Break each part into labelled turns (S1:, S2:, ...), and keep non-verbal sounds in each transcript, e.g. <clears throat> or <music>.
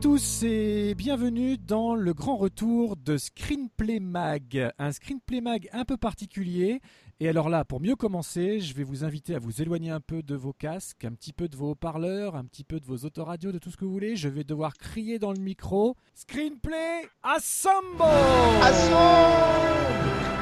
S1: Tous et bienvenue dans le grand retour de Screenplay Mag, un Screenplay Mag un peu particulier. Et alors là, pour mieux commencer, je vais vous inviter à vous éloigner un peu de vos casques, un petit peu de vos haut-parleurs, un petit peu de vos autoradios, de tout ce que vous voulez. Je vais devoir crier dans le micro Screenplay Assemble
S2: Assemble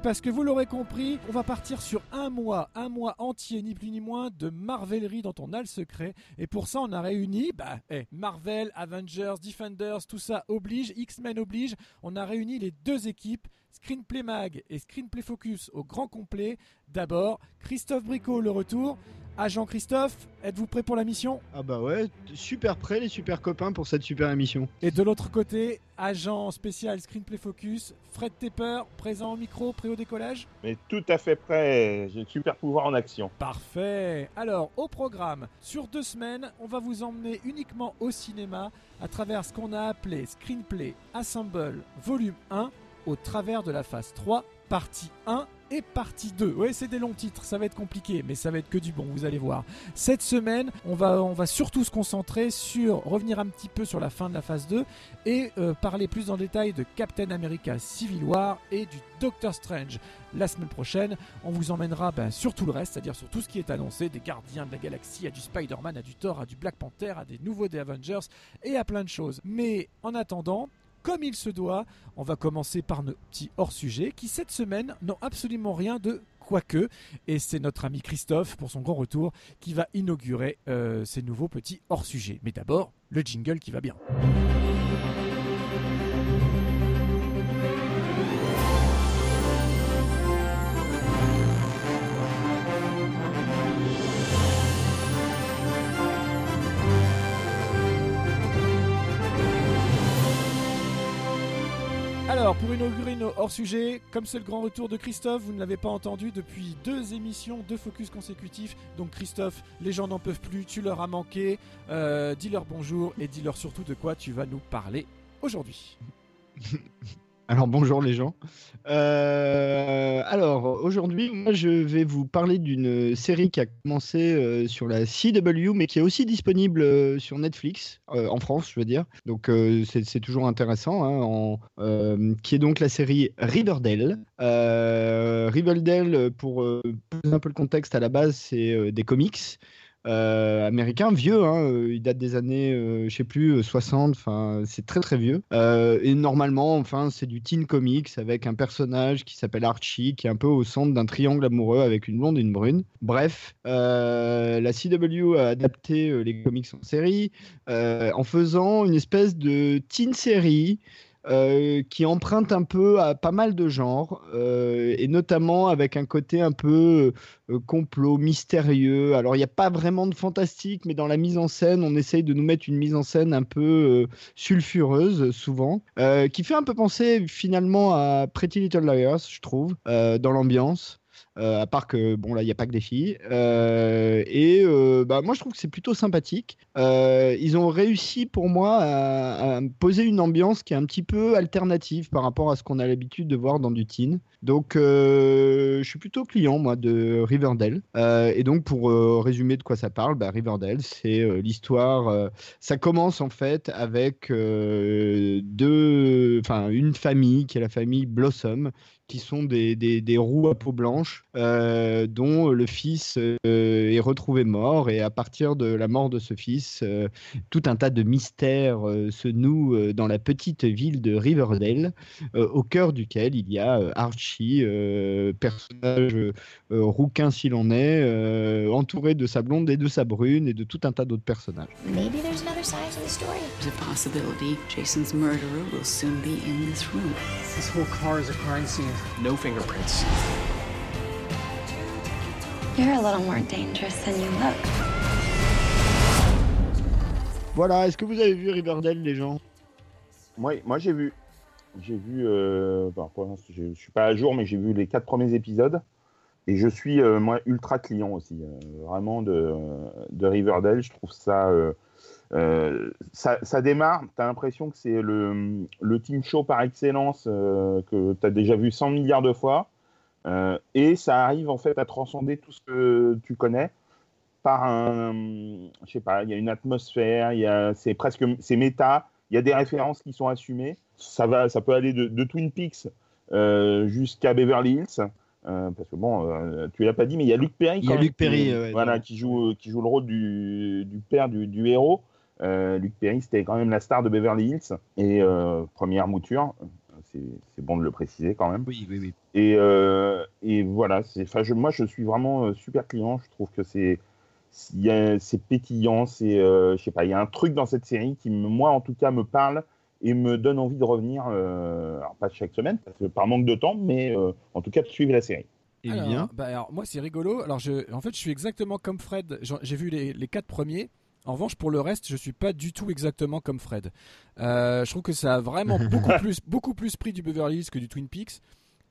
S1: parce que vous l'aurez compris, on va partir sur un mois, un mois entier, ni plus ni moins, de Marvelerie dont on a le secret. Et pour ça, on a réuni, bah, eh, Marvel, Avengers, Defenders, tout ça oblige, X-Men oblige. On a réuni les deux équipes, Screenplay Mag et Screenplay Focus au grand complet. D'abord, Christophe Bricot, le retour. Agent Christophe, êtes-vous prêt pour la mission?
S2: Ah bah ouais, super prêt les super copains pour cette super émission.
S1: Et de l'autre côté, agent spécial Screenplay Focus, Fred Tepper, présent au micro, prêt au décollage?
S3: Mais tout à fait prêt, j'ai le super pouvoir en action.
S1: Parfait Alors, au programme, sur deux semaines, on va vous emmener uniquement au cinéma à travers ce qu'on a appelé Screenplay Assemble Volume 1 au travers de la phase 3, partie 1 et partie 2. Ouais, c'est des longs titres, ça va être compliqué, mais ça va être que du bon, vous allez voir. Cette semaine, on va, on va surtout se concentrer sur revenir un petit peu sur la fin de la phase 2 et euh, parler plus en détail de Captain America Civil War et du Doctor Strange. La semaine prochaine, on vous emmènera ben, sur tout le reste, c'est-à-dire sur tout ce qui est annoncé, des Gardiens de la Galaxie, à du Spider-Man, à du Thor, à du Black Panther, à des nouveaux des Avengers et à plein de choses. Mais en attendant, comme il se doit, on va commencer par nos petits hors-sujets qui cette semaine n'ont absolument rien de quoique. Et c'est notre ami Christophe, pour son grand retour, qui va inaugurer euh, ces nouveaux petits hors-sujets. Mais d'abord, le jingle qui va bien. Alors, pour inaugurer nos hors-sujets, comme c'est le grand retour de Christophe, vous ne l'avez pas entendu depuis deux émissions, deux focus consécutifs. Donc, Christophe, les gens n'en peuvent plus, tu leur as manqué. Euh, dis-leur bonjour et dis-leur surtout de quoi tu vas nous parler aujourd'hui. <laughs>
S2: Alors bonjour les gens. Euh, alors aujourd'hui, moi je vais vous parler d'une série qui a commencé euh, sur la CW, mais qui est aussi disponible euh, sur Netflix en France, je veux dire. Donc c'est toujours intéressant. hein, qui est donc la série Riverdale. Riverdale, pour poser un peu le contexte à la base, c'est des comics. Euh, américain, vieux, hein, euh, il date des années, euh, je sais plus, euh, 60, enfin, c'est très très vieux. Et normalement, enfin, c'est du teen comics avec un personnage qui s'appelle Archie, qui est un peu au centre d'un triangle amoureux avec une blonde et une brune. Bref, la CW a adapté les comics en série en faisant une espèce de teen série euh, qui emprunte un peu à pas mal de genres, euh, et notamment avec un côté un peu euh, complot, mystérieux. Alors, il n'y a pas vraiment de fantastique, mais dans la mise en scène, on essaye de nous mettre une mise en scène un peu sulfureuse, souvent, qui fait un peu penser finalement à Pretty Little Liars, je trouve, dans l'ambiance. Euh, à part que bon là il n'y a pas que des filles. Euh, et euh, bah, moi je trouve que c'est plutôt sympathique. Ils ont réussi pour moi à, poser une ambiance qui est un petit peu alternative par rapport à ce qu'on a l'habitude de voir dans du teen. Donc je suis plutôt client moi de Riverdale. Et donc pour résumer de quoi ça parle bah, Riverdale c'est l'histoire ça commence en fait avec deux enfin une famille qui est la famille Blossom qui sont des, des roues à peau blanche euh, dont le fils euh, est retrouvé mort. Et à partir de la mort de ce fils, euh, tout un tas de mystères se nouent dans la petite ville de Riverdale, au cœur duquel il y a Archie, personnage rouquin s'il en est, entouré de sa blonde et de sa brune et de tout un tas d'autres personnages.
S4: Maybe there's another side to the story. There's a possibility Jason's murderer will soon be in this room. This whole car is a crime scene. No fingerprints.
S2: You're a little more dangerous than you look. Voilà, est-ce que vous avez vu Riverdale, les gens?
S3: Moi, moi j'ai vu. J'ai vu. Euh, je, suis pas à jour, mais j'ai vu les quatre premiers épisodes. Et je suis, euh, moi, ultra client aussi. Euh, vraiment de, de, Riverdale. Je trouve ça. Euh, ça, ça, démarre, tu as l'impression que c'est le, le team show par excellence que tu as déjà vu 100 milliards de fois. Euh, et ça arrive en fait à transcender tout ce que tu connais par un, je sais pas, il y a une atmosphère, il y a, c'est presque, c'est méta, il y a des références qui sont assumées. Ça va, ça peut aller de, Twin Peaks euh, jusqu'à Beverly Hills. Euh, parce que bon, tu l'as pas dit, mais il y a Luc Perry.
S2: Il y a Luc Perry,
S3: qui, voilà, qui joue, qui joue le rôle du, du père du, du héros. Luc Perry, c'était quand même la star de Beverly Hills et première mouture c'est bon de le préciser quand même.
S2: Oui, oui, oui.
S3: Et, euh, et voilà, je, moi je suis vraiment euh, super client. Je trouve que c'est c'est pétillant, c'est euh, je sais pas, il y a un truc dans cette série qui moi en tout cas me parle et me donne envie de revenir, alors pas chaque semaine, parce que par manque de temps, mais en tout cas de suivre la série.
S1: Et alors, bah alors, moi c'est rigolo. Alors je, en fait, je suis exactement comme Fred. J'ai vu les, les, quatre premiers. En revanche, pour le reste, je suis pas du tout exactement comme Fred. Euh, je trouve que ça a vraiment <laughs> beaucoup plus, beaucoup plus pris du Beverly Hills que du Twin Peaks.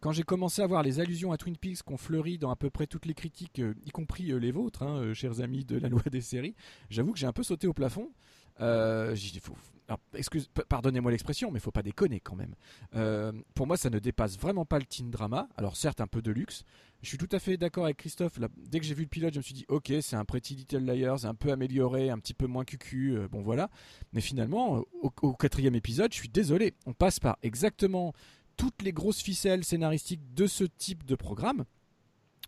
S1: Quand j'ai commencé à voir les allusions à Twin Peaks qu'on fleurit dans à peu près toutes les critiques, euh, y compris euh, les vôtres, hein, chers amis de la loi des séries, j'avoue que j'ai un peu sauté au plafond. Excuse, pardonnez-moi l'expression, mais faut pas déconner quand même. pour moi, ça ne dépasse vraiment pas le teen drama. Alors certes, un peu de luxe, je suis tout à fait d'accord avec Christophe. dès que j'ai vu le pilote, je me suis dit, ok, c'est un Pretty Little Liars, un peu amélioré, un petit peu moins cucu, euh, bon voilà. Mais finalement, au, quatrième épisode, je suis désolé, on passe par exactement toutes les grosses ficelles scénaristiques de ce type de programme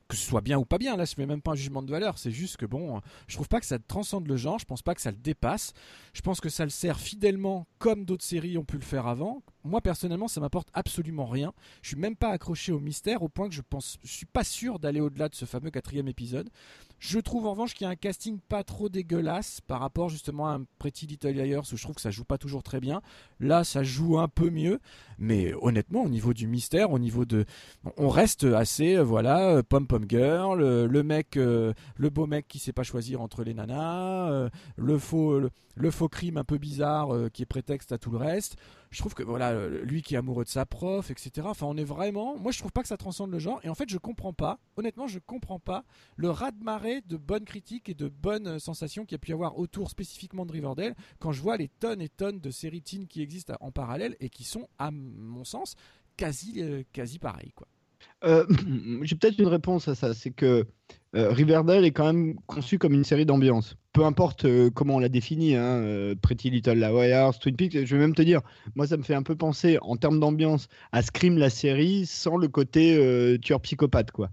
S1: que ce soit bien ou pas bien, là je fais même pas un jugement de valeur, c'est juste que bon, je trouve pas que ça transcende le genre, je pense pas que ça le dépasse, je pense que ça le sert fidèlement comme d'autres séries ont pu le faire avant. Moi personnellement, ça m'apporte absolument rien. Je suis même pas accroché au mystère au point que je pense, je suis pas sûr d'aller au-delà de ce fameux quatrième épisode. Je trouve en revanche qu'il y a un casting pas trop dégueulasse par rapport justement à un Pretty Little Liars où je trouve que ça joue pas toujours très bien. Là, ça joue un peu mieux, mais honnêtement, au niveau du mystère, au niveau de, on reste assez, euh, voilà, euh, pom pom girl, euh, le mec, le beau mec qui sait pas choisir entre les nanas, le faux, le, faux crime un peu bizarre qui est prétexte à tout le reste je trouve que voilà, lui qui est amoureux de sa prof, etc. Enfin, on est vraiment. Moi, je trouve pas que ça transcende le genre. Et en fait, je comprends pas. Honnêtement, je comprends pas le raz-de-marée de bonnes critiques et de bonnes sensations qu'il y a pu y avoir autour spécifiquement de Riverdale quand je vois les tonnes et tonnes de séries teen qui existent en parallèle et qui sont, à mon sens, quasi, euh, quasi pareilles, quoi.
S2: Euh, <clears throat> j'ai peut-être une réponse à ça. C'est que euh, Riverdale est quand même conçu comme une série d'ambiance. Peu importe euh, comment on l'a définit, hein, Pretty Little Liars, Twin Peaks, je vais même te dire, moi ça me fait un peu penser en termes d'ambiance à Scream la série sans le côté tueur psychopathe, quoi.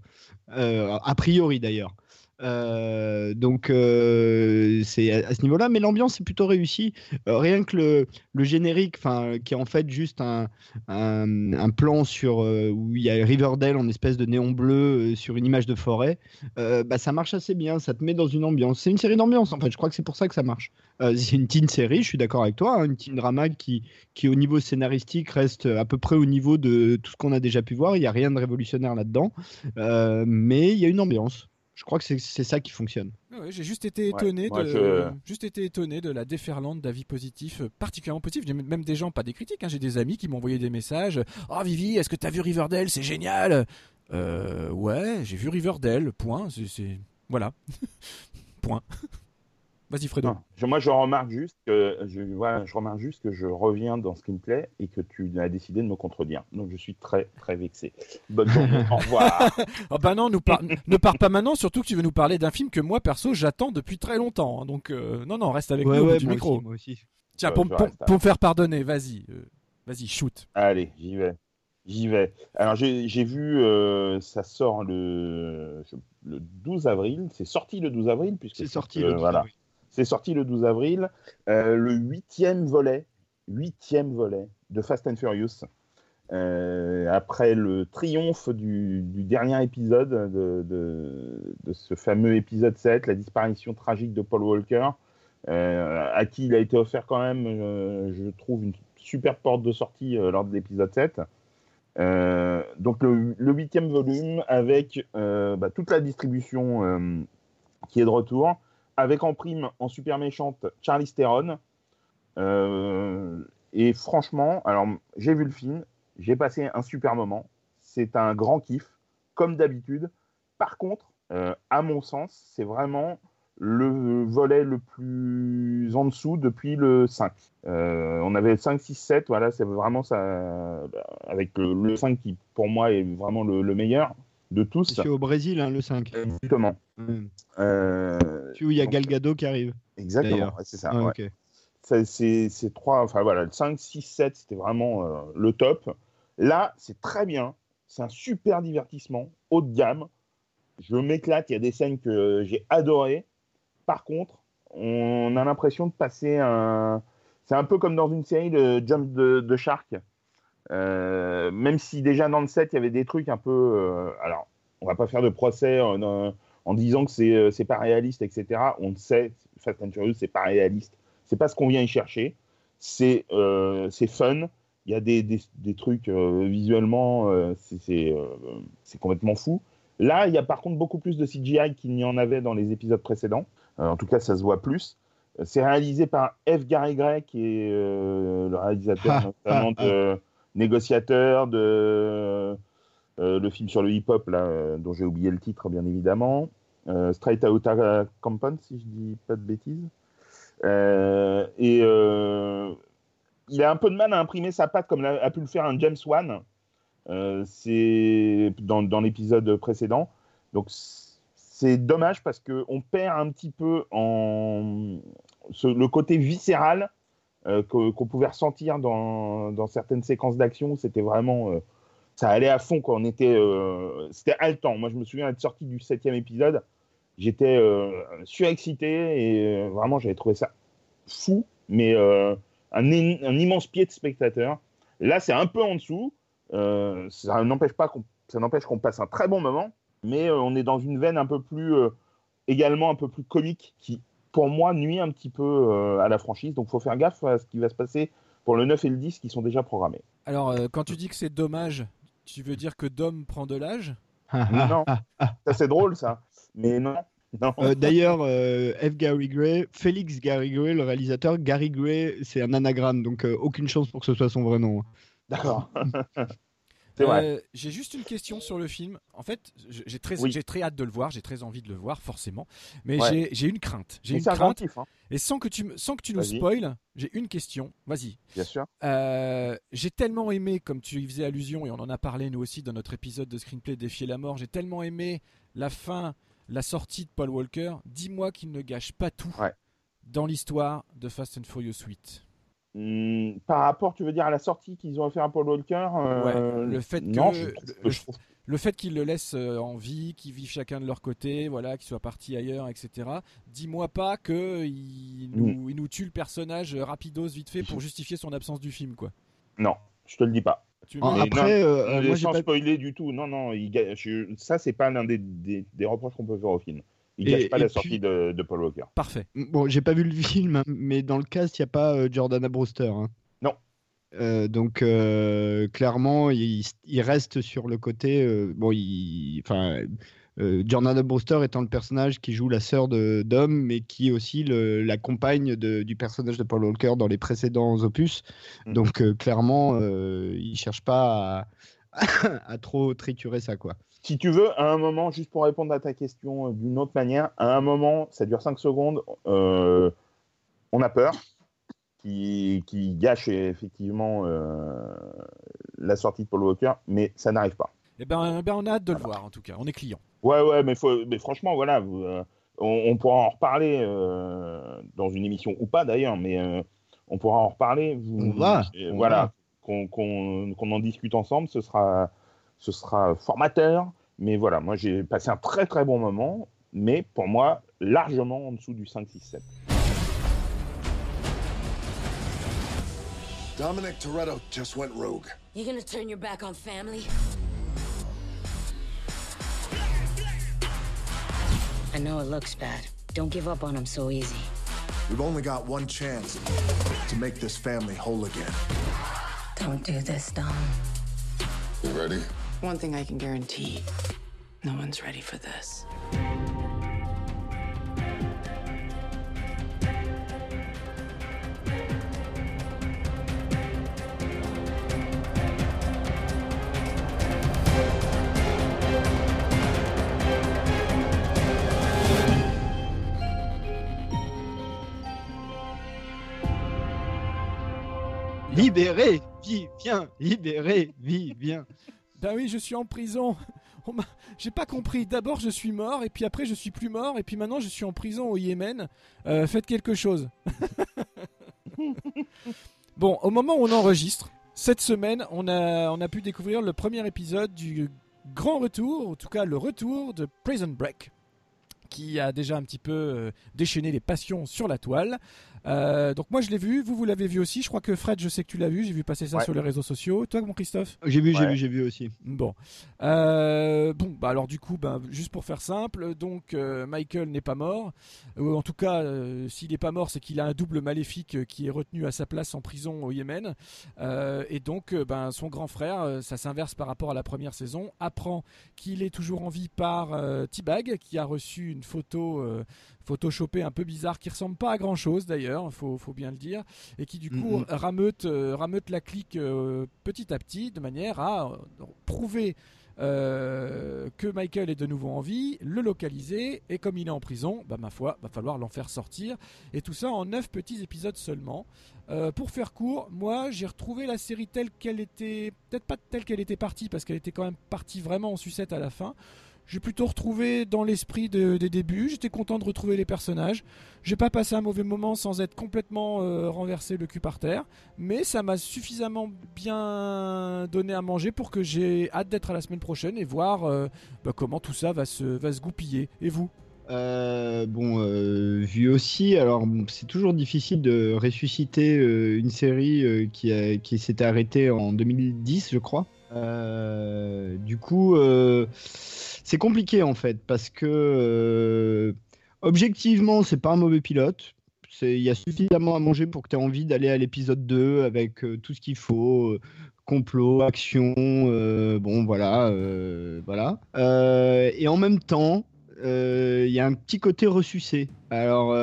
S2: a priori d'ailleurs. Euh, donc euh, c'est à, ce niveau-là, mais l'ambiance est plutôt réussie. Euh, rien que le, le générique, qui est en fait juste un, un, plan sur où il y a Riverdale en espèce de néon bleu sur une image de forêt, bah, ça marche assez bien. Ça te met dans une ambiance. C'est une série d'ambiance en fait. Je crois que c'est pour ça que ça marche. c'est une teen série. Je suis d'accord avec toi, hein, une teen drama qui qui au niveau scénaristique reste à peu près au niveau de tout ce qu'on a déjà pu voir. Il n'y a rien de révolutionnaire là-dedans, mais il y a une ambiance. Je crois que c'est ça qui fonctionne.
S1: j'ai juste été étonné de, juste été étonné de la déferlante d'avis positifs, euh, particulièrement positifs. J'ai même des gens, pas des critiques, hein, j'ai des amis qui m'ont envoyé des messages. Oh Vivi, est-ce que tu as vu Riverdale? C'est génial. Euh, ouais, j'ai vu Riverdale. Point. C'est voilà. <laughs> point. Vas-y Fredo.
S3: moi je remarque juste que je, je remarque juste que je reviens dans Screenplay et que tu as décidé de me contredire. Donc je suis très très vexé. Bonne journée. <laughs> Au revoir. <laughs>
S1: oh bah non, nous ne pars pas maintenant, surtout que tu veux nous parler d'un film que moi perso j'attends depuis très longtemps. Hein. donc euh, non non, reste avec nous du micro.
S2: moi aussi.
S1: Tiens, pour, me faire pardonner, vas-y, euh, vas-y, shoot.
S3: Allez, j'y vais. J'y vais. Alors j'ai vu, euh, ça sort le, le 12 avril. C'est sorti le 12 avril puisque
S2: c'est sorti le 12
S3: voilà.
S2: avril.
S3: C'est sorti le 12 avril. Euh, le huitième volet, huitième volet de Fast and Furious. Euh, après le triomphe du, dernier épisode de, ce fameux épisode 7, la disparition tragique de Paul Walker, euh, à qui il a été offert quand même, je trouve, une super porte de sortie lors de l'épisode 7. donc le, le, huitième volume avec bah, toute la distribution qui est de retour, avec en prime en super méchante Charlie Theron. et franchement, alors j'ai vu le film, j'ai passé un super moment. C'est un grand kiff, comme d'habitude. Par contre, euh, à mon sens, c'est vraiment le volet le plus en dessous depuis le 5. Euh, on avait 5, 6, 7, voilà, c'est vraiment ça, avec le, le, 5 qui pour moi est vraiment le meilleur de tous.
S2: C'est au Brésil, hein, le 5.
S3: Exactement.
S2: Mmh. Euh, où il y a Galgado qui arrive.
S3: Exactement, c'est ça.
S2: Ah,
S3: ouais.
S2: okay.
S3: C'est trois, enfin voilà, le 5, 6, 7, c'était vraiment euh, le top. Là, c'est très bien. C'est un super divertissement, haut de gamme. Je m'éclate. Il y a des scènes que j'ai adorées. Par contre, on a l'impression de passer un. C'est un peu comme dans une série de Jump de, de Shark. Euh, même si déjà dans le set, il y avait des trucs un peu. Euh, alors, on va pas faire de procès en, en disant que c'est c'est pas réaliste, etc. On le sait, Fast and Furious, c'est pas réaliste. C'est pas ce qu'on vient y chercher. C'est euh, fun il y a des, des, des trucs euh, visuellement, euh, c'est euh, complètement fou. Là, il y a par contre beaucoup plus de CGI qu'il n'y en avait dans les épisodes précédents. en tout cas, ça se voit plus. C'est réalisé par F. Gary Gray, qui est le réalisateur <laughs> notamment de Négociateur, de le film sur le hip-hop, là, dont j'ai oublié le titre, bien évidemment. Straight Outta Compton, si je dis pas de bêtises. et il a un peu de mal à imprimer sa patte comme a, pu le faire un James Wan. Euh, c'est dans, dans l'épisode précédent. Donc c'est dommage parce qu'on perd un petit peu en le côté viscéral euh, qu'on qu pouvait ressentir dans, certaines séquences d'action. C'était vraiment euh, ça allait à fond quand on était euh, c'était haletant. Moi je me souviens être sorti du septième épisode, j'étais euh, surexcité et vraiment j'avais trouvé ça fou, mais un, un, immense pied de spectateur. Là, c'est un peu en dessous. Ça n'empêche pas qu'on, ça passe un très bon moment, mais on est dans une veine un peu plus, également un peu plus comique, qui, pour moi, nuit un petit peu euh, à la franchise. Donc, faut faire gaffe à ce qui va se passer pour le 9 et le 10 qui sont déjà programmés.
S1: Alors, euh, quand tu dis que c'est dommage, tu veux dire que Dom prend de l'âge?
S3: Non, ça c'est drôle ça, mais non.
S2: Euh, D'ailleurs, euh, F. Gary Gray, Félix Gary Gray, le réalisateur, Gary Gray, c'est un anagramme, donc euh, aucune chance pour que ce soit son vrai nom.
S3: D'accord. <laughs> vrai.
S1: j'ai juste une question sur le film. En fait, j'ai très,
S3: Oui.
S1: j'ai très hâte de le voir, j'ai très envie de le voir, forcément. Mais
S3: Ouais.
S1: j'ai- une crainte. J'ai une crainte.
S3: hein,
S1: Et sans que tu, sans que tu nous spoiles, j'ai une question. Vas-y.
S3: bien sûr.
S1: Euh, j'ai tellement aimé, comme tu y faisais allusion, et on en a parlé nous aussi dans notre épisode de Screenplay Défier la mort, j'ai tellement aimé la fin, la sortie de Paul Walker. Dis-moi qu'il ne gâche pas tout
S3: Ouais.
S1: dans l'histoire de Fast and Furious 8.
S3: Hum, par rapport, tu veux dire, à la sortie qu'ils ont fait à Paul Walker euh,
S1: Ouais, le fait
S3: non,
S1: que-
S3: je trouve,
S1: le-
S3: je trouve-
S1: Le fait qu'ils le laissent euh, en vie, qu'ils vivent chacun de leur côté, voilà, qu'ils soient partis ailleurs, etc. Dis-moi pas que il nous, il nous tue le personnage rapidos vite fait pour justifier son absence du film, quoi.
S3: non, je te le dis pas.
S1: Tu
S2: Ah, après,
S3: non,
S2: euh, moi,
S3: sans
S2: pas-
S3: spoiler du tout. Non, non, il ça, c'est pas l'un des, des, des reproches qu'on peut faire au film. Il
S2: Et-
S3: gâche pas la
S2: puis-
S3: sortie de, de Paul Walker.
S1: Parfait.
S2: Bon, j'ai pas vu le film, hein, mais dans le cast, il n'y a pas euh, Jordana Brewster. hein.
S3: Non.
S2: Euh, donc, euh, clairement, il, il reste sur le côté. euh, bon, il, enfin, euh, Jordana Brewster étant le personnage qui joue la sœur de Dom, mais qui est aussi le- la compagne de- du personnage de Paul Walker dans les précédents opus.
S3: Mhm.
S2: Donc, euh, clairement, euh, il cherche pas à, <laughs> à trop triturer ça, quoi.
S3: Si tu veux, à un moment, juste pour répondre à ta question euh, d'une autre manière, à un moment, ça dure 5 secondes, euh, on a peur, qui, qui gâche effectivement euh, la sortie de Paul Walker, mais ça n'arrive pas.
S1: Eh ben, ben, on a hâte de le voir, en tout cas. On est client.
S3: Ouais, ouais, mais, faut, mais franchement, voilà, vous, euh, on, on pourra en reparler euh, dans une émission ou pas d'ailleurs, mais euh, on pourra en reparler. Vous,
S2: On va,
S3: euh,
S2: on
S3: voilà, qu'on en discute ensemble. Ce sera, ce sera formateur. Mais voilà, moi j'ai passé un très très bon moment, mais pour moi largement en dessous du 5, 6, 7. Dominic Toretto just went rogue. You gonna turn your back on family? I know it looks bad. Don't give up on him so easy. We've only got one chance to make this family whole again. Don't do this, Dom. You ready? One thing I can guarantee no one's ready for this.
S2: Libéré, bien, libéré, bien.
S1: Ben oui, je suis en prison. <laughs> J'ai pas compris. D'abord, je suis mort, et puis après, je suis plus mort, et puis maintenant, je suis en prison au Yémen. Euh, faites quelque chose. <laughs> bon, au moment où on enregistre, cette semaine, on a, on a pu découvrir le premier épisode du grand retour, en tout cas le retour de Prison Break qui a déjà un petit peu euh, déchaîné les passions sur la toile. Euh, donc moi je l'ai vu, vous vous l'avez vu aussi. Je crois que Fred, je sais que tu l'as vu, j'ai vu passer ça sur les réseaux sociaux. Toi, mon Christophe?
S2: J'ai vu, j'ai vu, j'ai vu aussi.
S1: Bon, euh, bon, bah alors du coup, bah, juste pour faire simple, donc Michael n'est pas mort. en tout cas, s'il n'est pas mort, c'est qu'il a un double maléfique qui est retenu à sa place en prison au Yémen. et donc, ben, son grand frère, ça s'inverse par rapport à la première saison, apprend qu'il est toujours en vie par T-Bag, qui a reçu une photo euh, photoshopée un peu bizarre qui ressemble pas à grand chose d'ailleurs, faut, faut bien le dire, et qui du coup rameute, euh, rameute la clique euh, petit à petit de manière à prouver que Michael est de nouveau en vie, le localiser, et comme il est en prison, bah, ma foi, va falloir l'en faire sortir. Et tout ça en 9 petits épisodes seulement. pour faire court, moi j'ai retrouvé la série telle qu'elle était, peut-être pas telle qu'elle était partie, parce qu'elle était quand même partie vraiment en sucette à la fin j'ai plutôt retrouvé dans l'esprit des débuts. J'étais content de retrouver les personnages. J'ai pas passé un mauvais moment sans être complètement euh, renversé le cul par terre, mais ça m'a suffisamment bien donné à manger pour que j'ai hâte d'être à la semaine prochaine et voir euh, bah, comment tout ça va se, goupiller. Et vous?
S2: Euh, bon, vu aussi, alors c'est toujours difficile de ressusciter une série qui, qui s'était arrêtée en 2010, je crois. du coup, c'est compliqué en fait parce que euh, objectivement, c'est pas un mauvais pilote. Il y a suffisamment à manger pour que tu aies envie d'aller à l'épisode 2 avec euh, tout ce qu'il faut. Euh, complot, action, bon voilà, voilà. et en même temps, il y a un petit côté ressucé. Alors,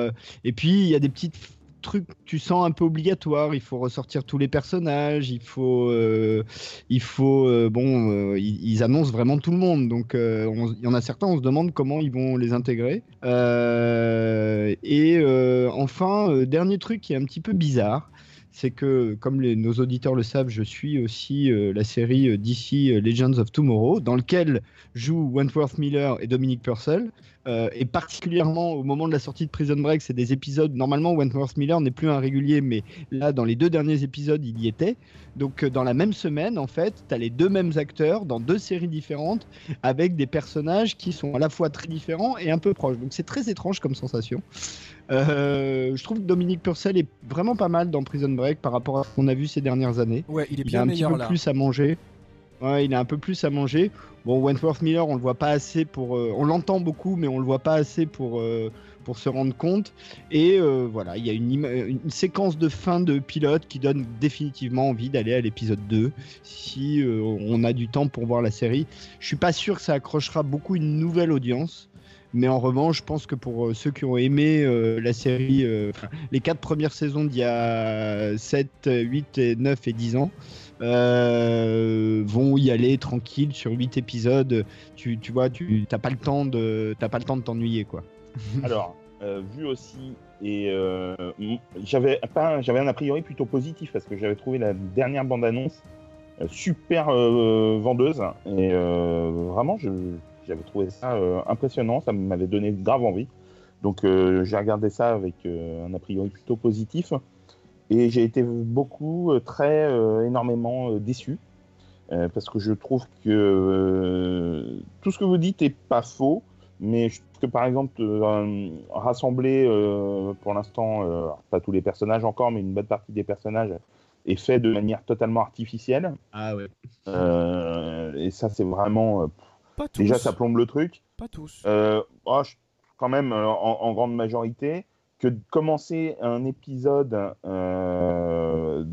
S2: et puis il y a des petites truc tu sens un peu obligatoire. Il faut ressortir tous les personnages. Il faut, euh, il faut, euh, bon, euh, ils, annoncent vraiment tout le monde. Donc, il y en a certains, on se demande comment ils vont les intégrer. et enfin, dernier truc qui est un petit peu bizarre. C'est que, comme nos auditeurs le savent, je suis aussi la série DC Legends of Tomorrow, dans lequel jouent Wentworth Miller et Dominic Purcell. Euh, et particulièrement au moment de la sortie de Prison Break, c'est des épisodes. Normalement, Wentworth Miller n'est plus un régulier, mais là, dans les deux derniers épisodes, il y était. Donc, euh, dans la même semaine, en fait, tu as les deux mêmes acteurs dans deux séries différentes, avec des personnages qui sont à la fois très différents et un peu proches. Donc, c'est très étrange comme sensation. Euh, je trouve que Dominique Purcell est vraiment pas mal dans Prison Break par rapport à ce qu'on a vu ces dernières années.
S1: Ouais, il est bien
S2: il a un
S1: petit
S2: peu plus à manger. Il a un peu plus à manger. Bon, Wentworth Miller, on le voit pas assez pour. Euh, on l'entend beaucoup, mais on le voit pas assez pour, euh, pour se rendre compte. Et euh, voilà, il y a une, une, séquence de fin de pilote qui donne définitivement envie d'aller à l'épisode 2 si on a du temps pour voir la série. Je suis pas sûr que ça accrochera beaucoup une nouvelle audience. Mais en revanche, je pense que pour ceux qui ont aimé la série, les quatre premières saisons d'il y a 7, 8, et 9 et 10 ans, euh, vont y aller tranquille sur 8 épisodes. Tu, tu vois, tu n'as pas le temps de pas le temps de t'ennuyer quoi. <laughs>
S3: Alors, euh, vu aussi et euh, j'avais pas j'avais un a priori plutôt positif parce que j'avais trouvé la dernière bande annonce super vendeuse et vraiment j'avais trouvé ça impressionnant, ça m'avait donné grave envie. Donc j'ai regardé ça avec un a priori plutôt positif. Et j'ai été beaucoup, très, énormément déçu. parce que je trouve que tout ce que vous dites n'est pas faux, mais je trouve que par exemple, rassembler pour l'instant, pas tous les personnages encore, mais une bonne partie des personnages, est fait de manière totalement artificielle.
S2: Ah ouais.
S3: et ça, c'est vraiment. Pas tous. Déjà, ça plombe le truc.
S1: Pas tous.
S3: Oh, quand même, en, grande majorité de commencer un épisode, euh,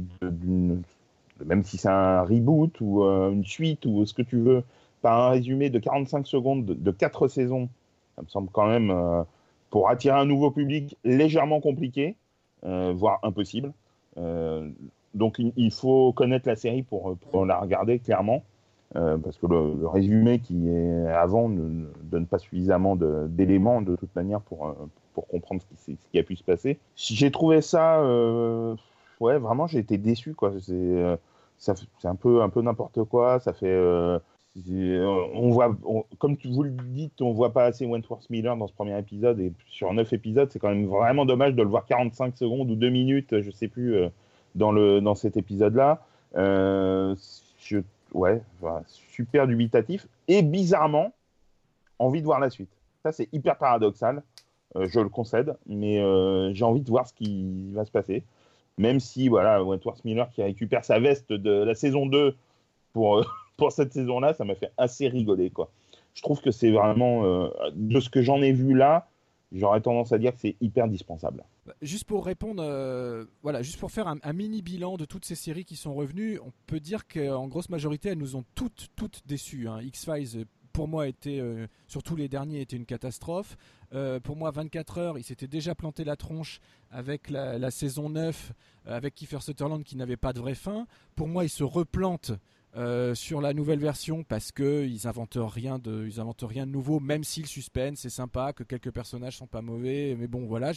S3: même si c'est un reboot ou euh, une suite ou ce que tu veux, par un résumé de 45 secondes de, quatre saisons, ça me semble quand même, euh, pour attirer un nouveau public, légèrement compliqué, voire impossible. donc il, faut connaître la série pour, la regarder clairement. parce que le, résumé qui est avant ne, donne pas suffisamment d'éléments de, toute manière pour, pour comprendre ce qui, a pu se passer. J'ai trouvé ça, euh, ouais, vraiment, j'ai été déçu, quoi. C'est euh, c'est un peu, un peu n'importe quoi. Ça fait, euh, on voit, comme vous le dites, on voit pas assez Wentworth Miller dans ce premier épisode et sur neuf épisodes, c'est quand même vraiment dommage de le voir 45 secondes ou 2 minutes, je sais plus, dans le, dans cet épisode-là. ouais, super dubitatif et bizarrement envie de voir la suite. Ça, c'est hyper paradoxal. Euh, je le concède, mais euh, j'ai envie de voir ce qui va se passer. Même si, voilà, Wentworth Miller qui récupère sa veste de la saison 2 pour, euh, <laughs> pour cette saison-là, ça m'a fait assez rigoler, quoi. Je trouve que c'est vraiment, de ce que j'en ai vu là, j'aurais tendance à dire que c'est hyper indispensable.
S1: Bah, juste pour répondre, voilà, juste pour faire un, mini bilan de toutes ces séries qui sont revenues, on peut dire qu'en grosse majorité, elles nous ont toutes, toutes déçues. Hein. X-Files, pour moi, était, surtout les derniers, était une catastrophe. Euh, pour moi, 24 heures, il s'était déjà planté la tronche avec la, saison 9, euh, avec Kiefer Sutherland qui n'avait pas de vraie fin. Pour moi, il se replante euh, sur la nouvelle version parce qu'ils inventent rien de, ils inventent rien de nouveau, même si le suspense c'est sympa, que quelques personnages sont pas mauvais, mais bon, voilà,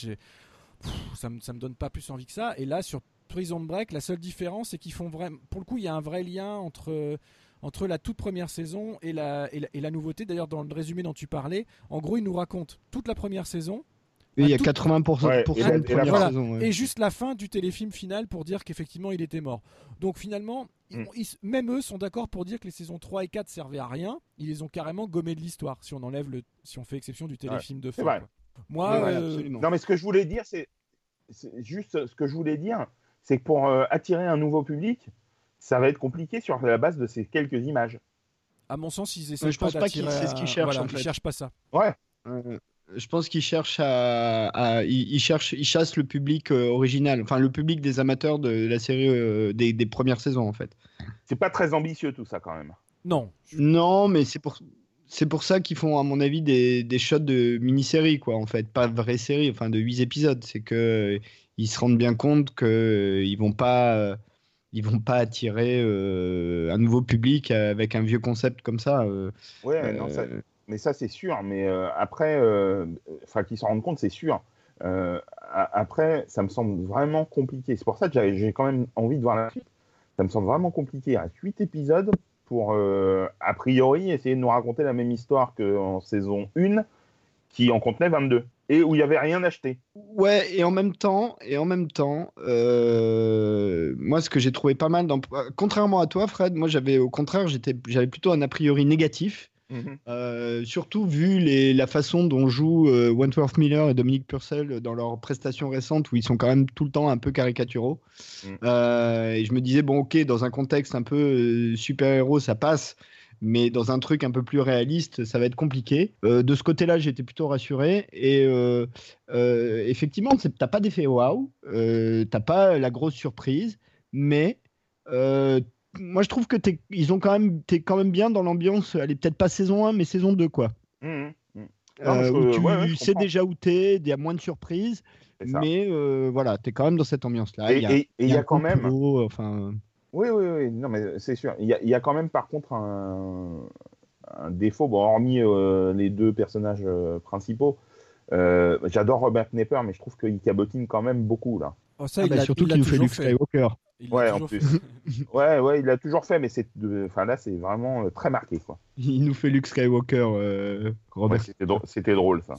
S1: ça me, me donne pas plus envie que ça. Et là, sur Prison Break, la seule différence, c'est qu'ils font vraiment, pour le coup, il y a un vrai lien entre entre la toute première saison et la, et la, nouveauté. D'ailleurs, dans le résumé dont tu parlais, en gros, il nous raconte toute la première saison.
S2: il y a 80% de première
S1: saison. Et juste la fin du téléfilm final pour dire qu'effectivement il était mort. Donc finalement, mm. même eux sont d'accord pour dire que les saisons 3 et 4 servaient à rien. Ils les ont carrément gommés de l'histoire si on enlève le, si on fait exception du téléfilm de fin.
S3: Moi, euh, non mais ce que je voulais dire, c'est juste ce que je voulais dire, c'est que pour euh, attirer un nouveau public, ça va être compliqué sur la base de ces quelques images.
S1: À mon sens, ils essaient je pense pas qu'ils c'est ce qu'ils cherchent. Ils cherchent pas ça.
S3: Ouais.
S2: je pense qu'ils cherchent à, ils, cherchent, ils chassent le public euh, original, enfin le public des amateurs de la série euh, des, premières saisons en fait.
S3: C'est pas très ambitieux tout ça quand même.
S1: Non.
S2: Non, mais c'est pour c'est pour ça qu'ils font à mon avis des, des shots de mini-série quoi en fait, pas de vraie série, enfin de 8 épisodes. C'est que ils se rendent bien compte que ils vont pas ils vont pas attirer euh, un nouveau public avec un vieux concept comme ça. Euh,
S3: ouais, euh, mais ça c'est sûr. Mais après, enfin qu'ils s'en rendent compte, c'est sûr. après, ça me semble vraiment compliqué. C'est pour ça que j'ai quand même envie de voir la suite. Ça me semble vraiment compliqué. À 8 épisodes pour, a priori, essayer de nous raconter la même histoire qu'en saison 1, qui en contenait 22 et où il n'y avait rien acheté.
S2: Ouais, et en même temps, et en même temps, euh, moi ce que j'ai trouvé pas mal, dans... contrairement à toi, Fred, moi j'avais au contraire, j'avais plutôt un a priori négatif. Mhm. Euh, surtout vu les, la façon dont jouent euh, Wentworth Miller et Dominique Purcell dans leurs prestations récentes où ils sont quand même tout le temps un peu caricaturaux. Mhm. et je me disais, bon, ok, dans un contexte un peu super-héros, ça passe mais dans un truc un peu plus réaliste, ça va être compliqué. Euh, de ce côté-là, j'étais plutôt rassuré. Et euh, euh, effectivement, t'as pas d'effet waouh, t'as pas la grosse surprise, mais moi je trouve que es, ils ont quand même, t'es quand même bien dans l'ambiance. Elle est peut-être pas saison 1, mais saison 2, quoi. Mmh, mmh. où tu sais déjà où t'es, il y a moins de surprises. Mais voilà, tu es quand même dans cette ambiance-là.
S3: Et il y, a, quand même.
S2: enfin...
S3: Oui, oui, oui, non, mais c'est sûr. Il y, a, quand même, par contre, un, défaut, bon, hormis euh, les deux personnages euh, principaux. Euh, j'adore Robert Knepper, mais je trouve qu'il cabotine quand même beaucoup, là.
S2: Oh, ça, ah, il bah, a, surtout qu'il nous fait Luke Skywalker.
S3: ouais, en plus. <laughs> ouais, ouais, il a toujours fait, mais c'est, enfin là, c'est vraiment très marqué, quoi.
S2: Il nous fait Luke Skywalker, Robert.
S3: c'était, drôle, ça.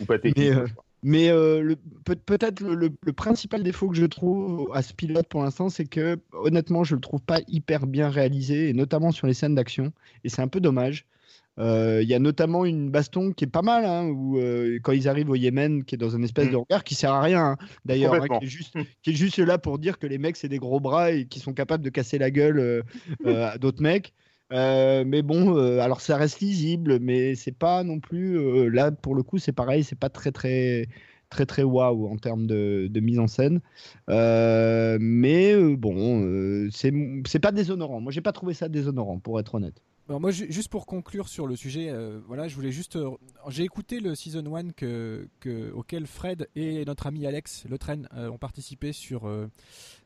S3: Ou pathétique.
S2: Mais euh, peut-être le, principal défaut que je trouve à ce pilote pour l'instant, c'est que honnêtement, je le trouve pas hyper bien réalisé, et notamment sur les scènes d'action. Et c'est un peu dommage. Euh, il y a notamment une baston qui est pas mal, hein, où euh, quand ils arrivent au Yémen, qui est dans une espèce de mm. regard qui sert à rien, hein, d'ailleurs, hein, qui, qui est juste là pour dire que les mecs c'est des gros bras et qui sont capables de casser la gueule à d'autres mecs. Euh, mais bon, euh, alors ça reste lisible, mais c'est pas non plus. Euh, là, pour le coup, c'est pareil, c'est pas très très très très waouh en termes de, mise en scène. mais bon, c'est pas déshonorant. Moi, j'ai pas trouvé ça déshonorant, pour être honnête.
S1: Alors moi, juste pour conclure sur le sujet, voilà, je voulais juste. J'ai écouté le season 1 que, auquel Fred et notre ami Alex Le Train ont participé sur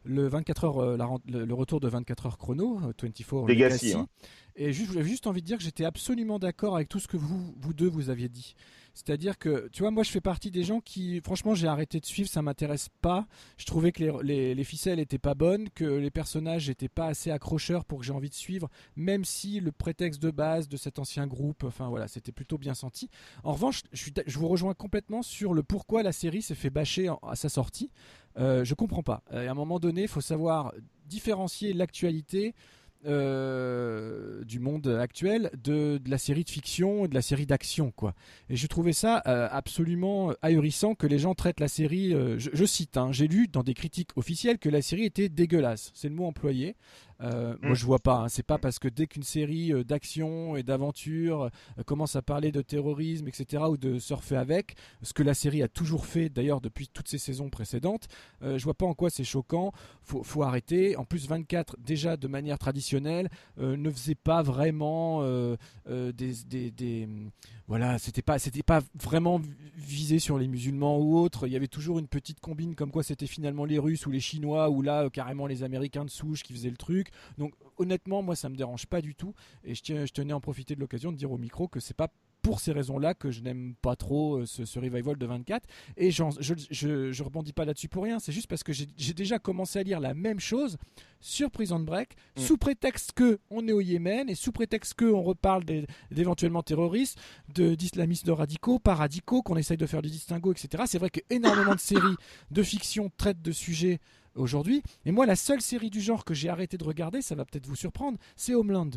S1: le 24 heures, euh, le, retour de 24 heures chrono, 24
S3: euh, Legacy. Hein.
S1: Et juste, j'avais juste envie de dire que j'étais absolument d'accord avec tout ce que vous, vous deux, vous aviez dit. C'est-à-dire que, tu vois, moi je fais partie des gens qui, franchement, j'ai arrêté de suivre, ça m'intéresse pas. Je trouvais que les, les, ficelles étaient pas bonnes, que les personnages n'étaient pas assez accrocheurs pour que j'ai envie de suivre, même si le prétexte de base de cet ancien groupe, enfin voilà, c'était plutôt bien senti. En revanche, je, vous rejoins complètement sur le pourquoi la série s'est fait bâcher à sa sortie. Euh, je comprends pas. Euh, à un moment donné, il faut savoir différencier l'actualité euh, du monde actuel de, la série de fiction et de la série d'action quoi. Et je trouvais ça euh, absolument ahurissant que les gens traitent la série. je, cite, hein, j'ai lu dans des critiques officielles que la série était dégueulasse. C'est le mot employé. Euh, moi, mm. je vois pas. Hein. C'est pas parce que dès qu'une série euh, d'action et d'aventure euh, commence à parler de terrorisme, etc., ou de surfer avec, ce que la série a toujours fait, d'ailleurs, depuis toutes ses saisons précédentes, je vois pas en quoi c'est choquant. Faut, faut arrêter. En plus, 24, déjà de manière traditionnelle, ne faisait pas vraiment des, des, des, voilà, c'était pas, c'était pas vraiment visé sur les musulmans ou autres. Il y avait toujours une petite combine comme quoi c'était finalement les Russes ou les Chinois ou là carrément les Américains de souche qui faisaient le truc. Donc honnêtement, moi ça me dérange pas du tout et je, je tenais à en profiter de l'occasion de dire au micro que c'est pas pour ces raisons-là que je n'aime pas trop euh, ce, revival de 24. Et je, je, rebondis pas là-dessus pour rien, c'est juste parce que j'ai déjà commencé à lire la même chose sur Prison Break, mm. sous prétexte que on est au Yémen et sous prétexte que on reparle d'éventuellement terroristes, d'islamistes radicaux, pas radicaux, qu'on essaye de faire du distinguo, etc. C'est vrai qu'énormément de séries de fiction traitent de sujets aujourd'hui. Et moi, la seule série du genre que j'ai arrêté de regarder, ça va peut-être vous surprendre, c'est Homeland.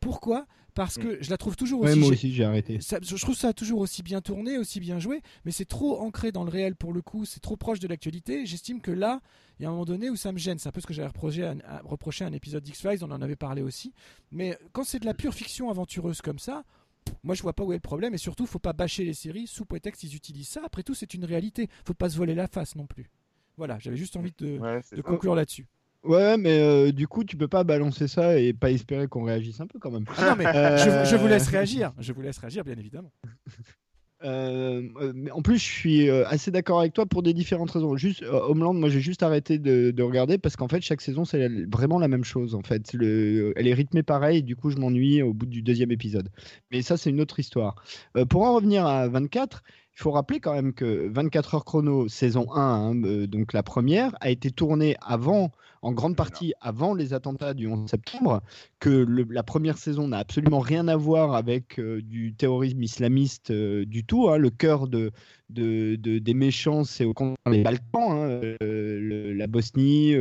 S1: Pourquoi? Parce que je la trouve toujours aussi.
S2: moi aussi, j'ai arrêté.
S1: je trouve ça toujours aussi bien tourné, aussi bien joué, mais c'est trop ancré dans le réel pour le coup, c'est trop proche de l'actualité. J'estime que là, il y a un moment donné où ça me gêne. C'est un peu ce que j'avais reproché à, reproché à un épisode d'X-Files, on en avait parlé aussi. Mais quand c'est de la pure fiction aventureuse comme ça, moi je vois pas où est le problème et surtout faut pas bâcher les séries sous prétexte qu'ils utilisent ça. Après tout c'est une réalité, faut pas se voler la face non plus. Voilà, j'avais juste envie de, conclure là-dessus.
S2: Ouais, mais euh, du coup, tu peux pas balancer ça et pas espérer qu'on réagisse un peu quand même.
S1: Ah non, mais je, vous laisse réagir. Je vous laisse réagir, bien évidemment. <laughs>
S2: Euh, mais en plus, je suis euh, assez d'accord avec toi pour des différentes raisons. Juste Homeland, moi, j'ai juste arrêté de, regarder parce qu'en fait, chaque saison, c'est vraiment la même chose. En fait, le, elle est rythmée pareil. Et du coup, je m'ennuie au bout du deuxième épisode. Mais ça, c'est une autre histoire. pour en revenir à 24, il faut rappeler quand même que 24 heures chrono, saison 1, hein, euh, donc la première, a été tournée avant, en grande partie avant les attentats du 11 septembre, que la première saison n'a absolument rien à voir avec euh, du terrorisme islamiste euh, du tout. Hein. le cœur de, de, des méchants, c'est au contraire les Balkans, hein, la Bosnie,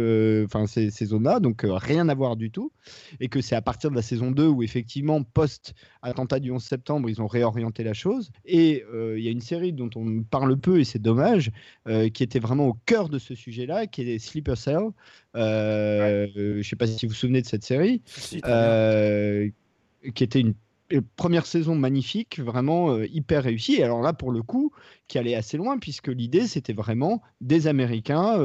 S2: enfin ces, ces zones-là, donc rien à voir du tout. Et que c'est à partir de la saison 2 où effectivement, post-attentat du 11 septembre, ils ont réorienté la chose. Et il y a une série dont on parle peu et c'est dommage, euh, qui était vraiment au cœur de ce sujet-là, qui est Sleeper Cell. Euh, je ne sais pas si vous vous souvenez de cette série, euh, qui était une première saison magnifique, vraiment hyper réussie. Alors là, pour le coup, qui allait assez loin, puisque l'idée, c'était vraiment des Américains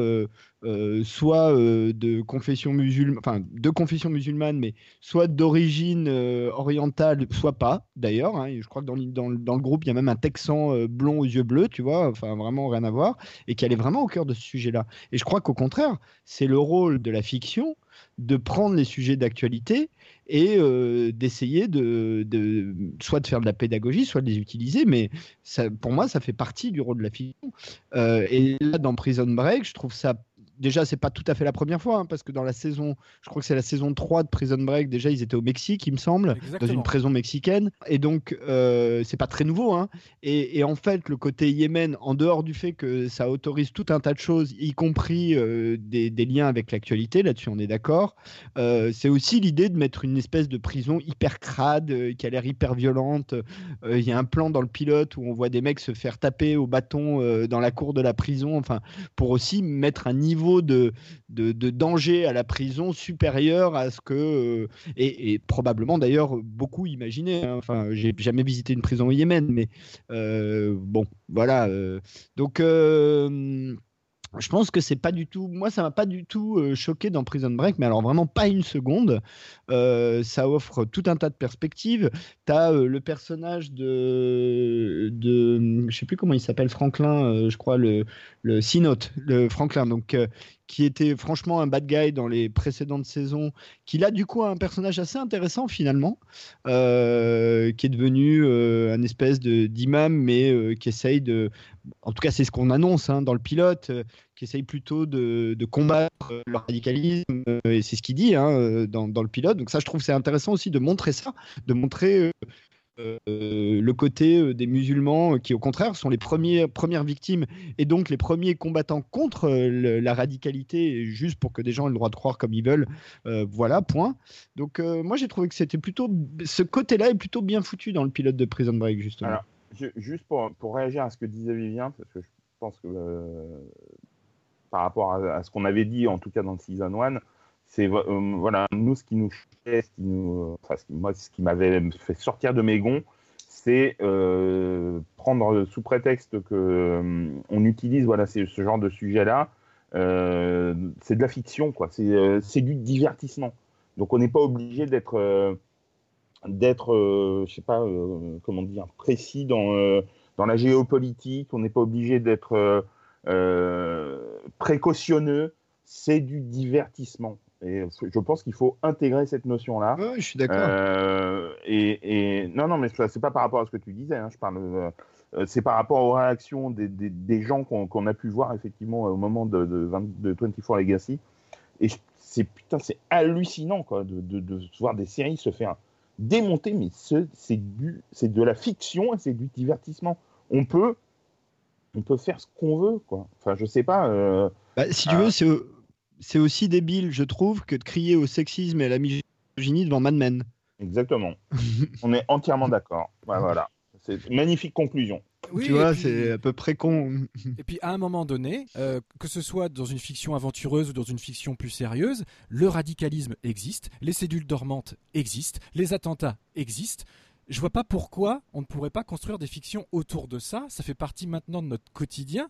S2: euh, soit euh, de confession musulmane, enfin de confession musulmane, mais soit d'origine euh, orientale, soit pas d'ailleurs. Hein. je crois que dans, dans, dans, le groupe, il y a même un Texan blond aux yeux bleus, tu vois, enfin vraiment rien à voir, et qui allait vraiment au cœur de ce sujet-là. Et je crois qu'au contraire, c'est le rôle de la fiction de prendre les sujets d'actualité et d'essayer de, soit de faire de la pédagogie, soit de les utiliser. Mais ça, pour moi, ça fait partie du rôle de la fiction. et là, dans Prison Break, je trouve ça déjà, c'est pas tout à fait la première fois, hein, parce que dans la saison, je crois que c'est la saison 3 de Prison Break, déjà, ils étaient au Mexique, il me semble, dans une prison mexicaine. Et donc, euh, c'est pas très nouveau. Hein. Et, en fait, le côté Yémen, en dehors du fait que ça autorise tout un tas de choses, y compris euh, des, liens avec l'actualité, là-dessus, on est d'accord, euh, c'est aussi l'idée de mettre une espèce de prison hyper crade, qui a l'air hyper violente. Il y a un plan dans le pilote où on voit des mecs se faire taper au bâton dans la cour de la prison, enfin, pour aussi mettre un niveau de, danger à la prison supérieur à ce que, euh, et, probablement d'ailleurs beaucoup imaginaient. Hein. Enfin, j'ai jamais visité une prison au Yémen, mais euh, bon, voilà. Euh. donc je pense que c'est pas du tout. Moi, ça m'a pas du tout euh, choqué dans Prison Break, mais alors vraiment pas une seconde. Euh, ça offre tout un tas de perspectives. Tu as euh, le personnage de, de. Je sais plus comment il s'appelle, Franklin, je crois, le, le C-Note, le Franklin, donc, qui était franchement un bad guy dans les précédentes saisons, qui là, du coup, a un personnage assez intéressant finalement, qui est devenu un espèce d'imam, mais qui essaye de. En tout cas, c'est ce qu'on annonce hein, dans le pilote qui essaye plutôt de, combattre euh, le radicalisme, euh, et c'est ce qu'il dit hein, euh, dans, le pilote. Donc ça, je trouve c'est intéressant aussi de montrer ça, de montrer le côté des musulmans qui, au contraire, sont les premières victimes et donc les premiers combattants contre la radicalité, juste pour que des gens aient le droit de croire comme ils veulent. voilà, point. Donc moi, j'ai trouvé que c'était plutôt ce côté-là est plutôt bien foutu dans le pilote de Prison Break, justement.
S3: Juste pour, pour réagir à ce que disait Vivien, parce que je pense que par rapport à, ce qu'on avait dit, en tout cas dans le Season 1, c'est euh, voilà, nous, ce qui nous ce qui nous, enfin, ce qui, moi, ce qui m'avait fait sortir de mes gonds, c'est euh, prendre sous prétexte que euh, on utilise voilà, ce genre de sujet-là, c'est de la fiction, quoi. C'est du divertissement. Donc on n'est pas obligé d'être, d'être, je sais pas, comment dire, précis dans dans la géopolitique. On n'est pas obligé d'être euh, précautionneux, c'est du divertissement. Et je pense qu'il faut intégrer cette notion-là.
S2: Oui, je suis d'accord.
S3: Euh, et, non, non, mais c'est pas par rapport à ce que tu disais. Hein, je parle. Euh, c'est par rapport aux réactions des, des, gens qu'on a pu voir effectivement au moment de, de, de 24 Legacy. Et c'est putain, c'est hallucinant quoi, de, de, voir des séries se faire démonter, mais c'est de la fiction et c'est du divertissement. On peut on peut faire ce qu'on veut, quoi. Enfin, je sais pas. Euh,
S2: bah, si tu veux, euh, c'est aussi débile, je trouve, que de crier au sexisme et à la misogynie devant Mad Men.
S3: Exactement. <laughs> on est entièrement d'accord. voilà. C'est une magnifique conclusion.
S2: tu vois, c'est à peu près con.
S1: et puis à un moment donné, euh, que ce soit dans une fiction aventureuse ou dans une fiction plus sérieuse, le radicalisme existe, les cellules dormantes existent, les attentats existent je vois pas pourquoi on ne pourrait pas construire des fictions autour de ça. Ça fait partie maintenant de notre quotidien.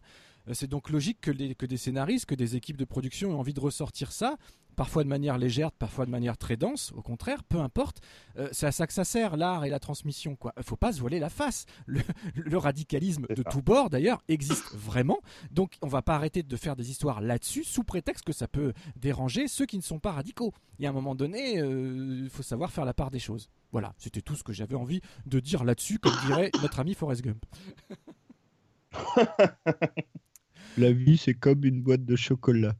S1: Euh, c'est donc logique que, que, des scénaristes, que des équipes de production aient envie de ressortir ça, parfois de manière légère, parfois de manière très dense. Au contraire, peu importe. Euh, c'est à ça que ça sert, l'art et la transmission. Il ne faut pas se voiler la face. Le, <laughs> radicalisme de tous bords, d'ailleurs, existe vraiment. Donc, on ne va pas arrêter de faire des histoires là-dessus, sous prétexte que ça peut déranger ceux qui ne sont pas radicaux. Y a un moment donné, il euh, faut savoir faire la part des choses. Voilà, c'était tout ce que j'avais envie de dire là-dessus, comme dirait notre ami Forrest Gump. <laughs>
S2: La vie, c'est comme une boîte de chocolat.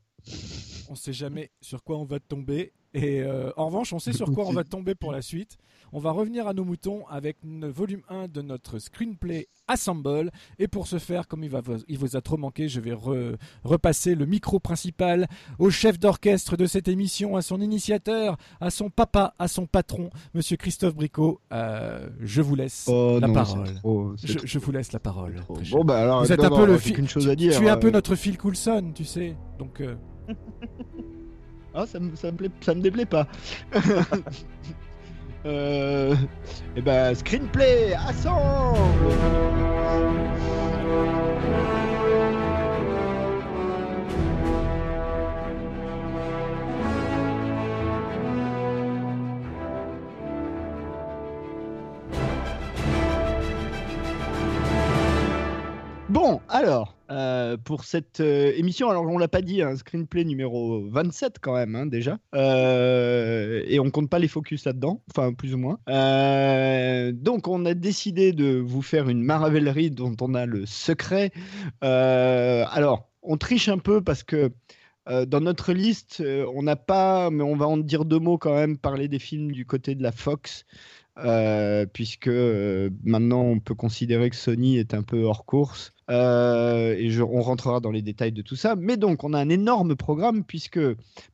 S1: On ne sait jamais sur quoi on va tomber. Et euh, en revanche, on sait sur quoi on va tomber pour la suite. On va revenir à nos moutons avec le volume 1 de notre screenplay Assemble. Et pour ce faire, comme il, va, il vous a trop manqué, je vais repasser le micro principal au chef d'orchestre de cette émission, à son initiateur, à son papa, à son patron, monsieur Christophe Bricot. Euh, je vous laisse oh la parole. je, vous laisse la parole.
S2: Bon, bah alors, vous êtes un peu le fil. chose à dire.
S1: Tu, es un peu euh. notre Phil Coulson, tu sais. Donc.
S2: Ah, ça me, ça me, plaît, ça me déplaît pas. <laughs> euh, et eh ben, screenplay, assemble Bon, alors, euh, pour cette euh, émission. Alors, on l'a pas dit, un hein, screenplay numéro 27 quand même, hein, déjà. Euh, et on compte pas les focus là-dedans, enfin, plus ou moins. donc, on a décidé de vous faire une maravellerie dont on a le secret. alors, on triche un peu parce que dans notre liste, on n'a pas, mais on va en dire deux mots quand même, parler des films du côté de la Fox. puisque maintenant on peut considérer que Sony est un peu hors course. Euh, et on rentrera dans les détails de tout ça. Mais donc, on a un énorme programme, puisque,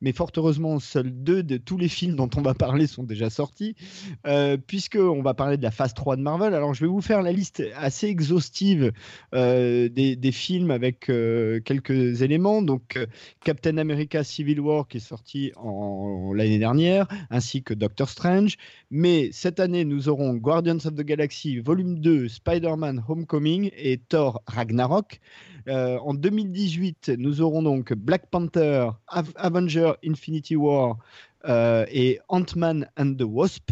S2: mais fort heureusement, seuls deux de tous les films dont on va parler sont déjà sortis, euh, puisqu'on va parler de la phase 3 de Marvel. Alors, je vais vous faire la liste assez exhaustive euh, des, films avec euh, quelques éléments. Donc, Captain America Civil War, qui est sorti l'année dernière, ainsi que Doctor Strange. Mais cette année, nous aurons Guardians of the Galaxy Volume 2, Spider-Man Homecoming et Thor Ragnarok Ragnarok. Euh, en 2018, nous aurons donc Black Panther, Avenger Infinity War euh, et Ant-Man and the Wasp.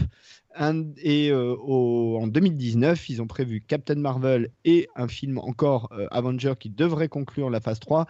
S2: et euh, en 2019, ils ont prévu Captain Marvel et un film encore Avenger qui devrait conclure la phase 3.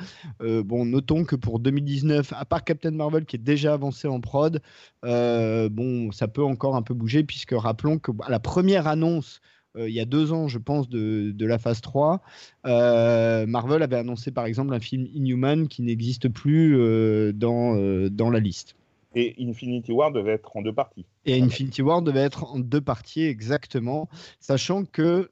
S2: bon, notons que pour 2019, à part Captain Marvel qui est déjà avancé en prod, bon, ça peut encore un peu bouger puisque rappelons que la première annonce euh, il y a deux ans, je pense, de, la phase 3, euh, Marvel avait annoncé par exemple un film Inhuman qui n'existe plus euh, dans, dans la liste.
S3: Et Infinity War devait être en deux parties.
S2: Et Infinity War devait être en deux parties, exactement. Sachant que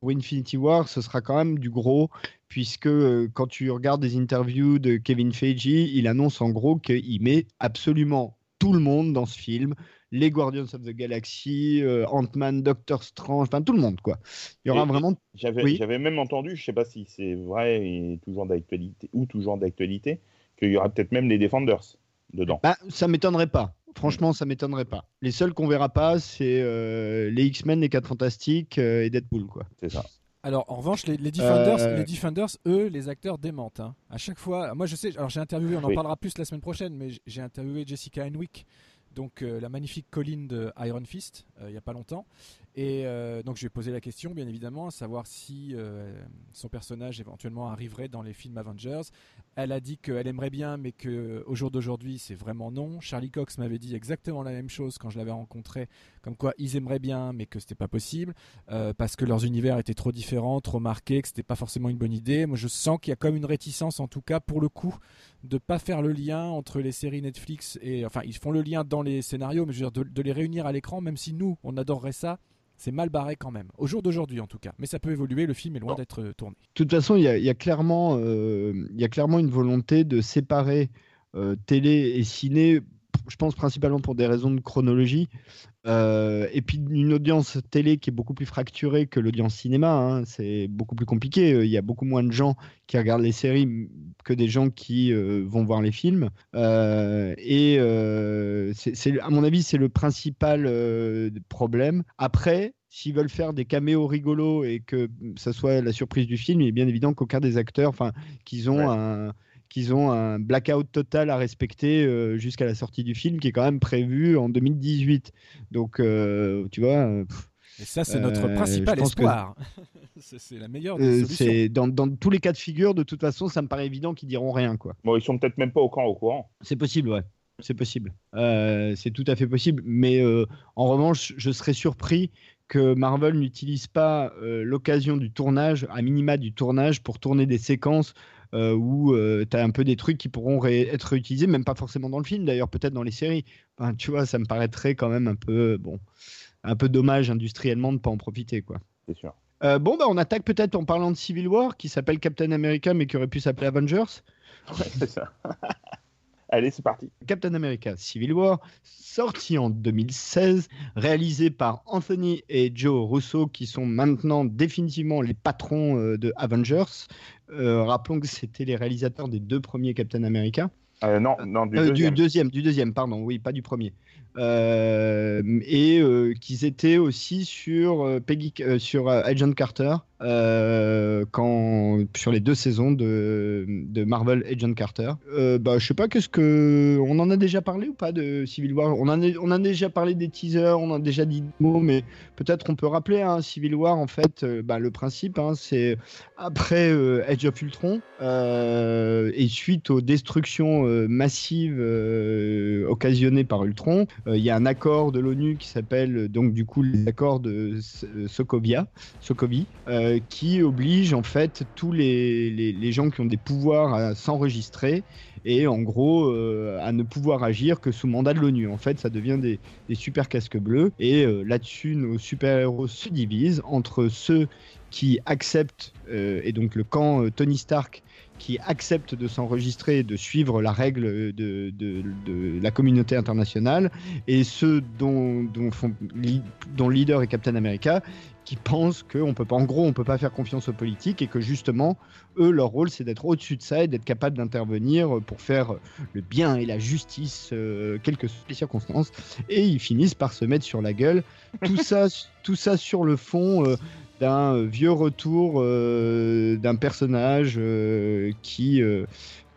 S2: pour Infinity War, ce sera quand même du gros, puisque quand tu regardes des interviews de Kevin Feige, il annonce en gros qu'il met absolument tout le monde dans ce film les Guardians of the Galaxy, euh, Ant-Man, Doctor Strange, enfin tout le monde quoi. Il y aura vraiment.
S3: J'avais même entendu, je sais pas si c'est vrai et toujours d'actualité ou toujours d'actualité, qu'il y aura peut-être même les Defenders dedans.
S2: Bah, ça m'étonnerait pas. Franchement, ça m'étonnerait pas. Les seuls qu'on verra pas, c'est euh, les X-Men, les 4 Fantastiques euh, et Deadpool quoi.
S3: C'est ça.
S1: Alors en revanche, les, Defenders, les Defenders, eux, les acteurs démentent. Hein. À chaque fois, moi je sais, alors j'ai interviewé, on en parlera plus la semaine prochaine, mais j'ai interviewé Jessica Henwick, donc euh, la magnifique colline de Iron Fist euh, il n'y a pas longtemps et euh, donc je lui ai posé la question, bien évidemment, à savoir si euh, son personnage éventuellement arriverait dans les films Avengers. Elle a dit qu'elle aimerait bien, mais qu'au jour d'aujourd'hui, c'est vraiment non. Charlie Cox m'avait dit exactement la même chose quand je l'avais rencontré, comme quoi ils aimeraient bien, mais que c'était pas possible, euh, parce que leurs univers étaient trop différents, trop marqués, que c'était pas forcément une bonne idée. Moi, je sens qu'il y a comme une réticence, en tout cas pour le coup, de pas faire le lien entre les séries Netflix et, enfin, ils font le lien dans les scénarios, mais je veux dire de les réunir à l'écran, même si nous, on adorerait ça c'est mal barré quand même, au jour d'aujourd'hui en tout cas. Mais ça peut évoluer, le film est loin d'être euh, tourné.
S2: De toute façon, il y, a, clairement, euh, y a clairement une volonté de séparer euh, télé et ciné, je pense principalement pour des raisons de chronologie. Euh, et puis une audience télé qui est beaucoup plus fracturée que l'audience cinéma, hein. c'est beaucoup plus compliqué. Il y a beaucoup moins de gens qui regardent les séries que des gens qui euh, vont voir les films. Euh, et c'est, à mon avis, c'est le principal problème. Après, s'ils veulent faire des caméos rigolos et que ça soit la surprise du film, il est bien évident qu'aucun des acteurs, enfin, qu'ils ont un qu'ils ont un blackout total à respecter euh, jusqu'à la sortie du film qui est quand même prévu en 2018. Donc, euh, tu vois.
S1: Euh, et ça, c'est notre principal espoir. <laughs> c'est la meilleure des solutions.
S2: Dans, dans, tous les cas de figure, de toute façon, ça me paraît évident qu'ils diront rien. Quoi.
S3: Bon, ils sont peut-être même pas au camp au courant.
S2: C'est possible, ouais. C'est possible. c'est tout à fait possible. Mais en revanche, je serais surpris que Marvel n'utilise pas l'occasion du tournage, à minima du tournage, pour tourner des séquences euh, où euh, tu as un peu des trucs qui pourront être réutilisés, même pas forcément dans le film, d'ailleurs peut-être dans les séries. Enfin, tu vois, ça me paraîtrait quand même un peu, bon, un peu dommage industriellement de ne pas en profiter, quoi.
S3: C'est sûr.
S2: Euh, bon, bah, on attaque peut-être en parlant de Civil War, qui s'appelle Captain America, mais qui aurait pu s'appeler Avengers.
S3: Ouais, c'est ça. <laughs> Allez, c'est parti.
S2: Captain America Civil War, sorti en 2016, réalisé par Anthony et Joe Russo, qui sont maintenant définitivement les patrons euh, de Avengers. Euh, rappelons que c'était les réalisateurs des deux premiers Captain America.
S3: Euh, non, non du, deuxième.
S2: du, deuxième. Du deuxième, pardon, oui, pas du premier. et qu'ils étaient aussi sur, Peggy, sur Agent Carter, euh, quand, sur les deux saisons de, de Marvel Agent Carter. Euh, bah, je sais pas, qu'est-ce que. On en a déjà parlé ou pas de Civil War? On en, a, on a déjà parlé des teasers, on a déjà dit des mots, mais peut-être on peut rappeler hein, Civil War, en fait, euh, bah, le principe, hein, c'est après euh, Age of Ultron et suite aux destructions massives occasionnées par Ultron, il y a un accord de l'ONU qui s'appelle donc du coup les accords de Sokovia, qui oblige en fait tous les, gens qui ont des pouvoirs à s'enregistrer et en gros à ne pouvoir agir que sous mandat de l'ONU. En fait, ça devient des, des super casques bleus et là-dessus, nos super-héros se divisent entre ceux qui acceptent, et donc le camp Tony Stark qui acceptent de s'enregistrer et de suivre la règle de, de, la communauté internationale, et ceux dont, dont, font, dont le leader est Captain America, qui pensent qu'en peut pas, en gros, on peut pas faire confiance aux politiques et que justement, eux, leur rôle, c'est d'être au-dessus de ça et d'être capable d'intervenir pour faire le bien et la justice, euh, quelles que soient les circonstances. Et ils finissent par se mettre sur la gueule. Tout <laughs> ça, tout ça sur le fond. Euh, d'un euh, vieux retour euh, d'un personnage euh, qui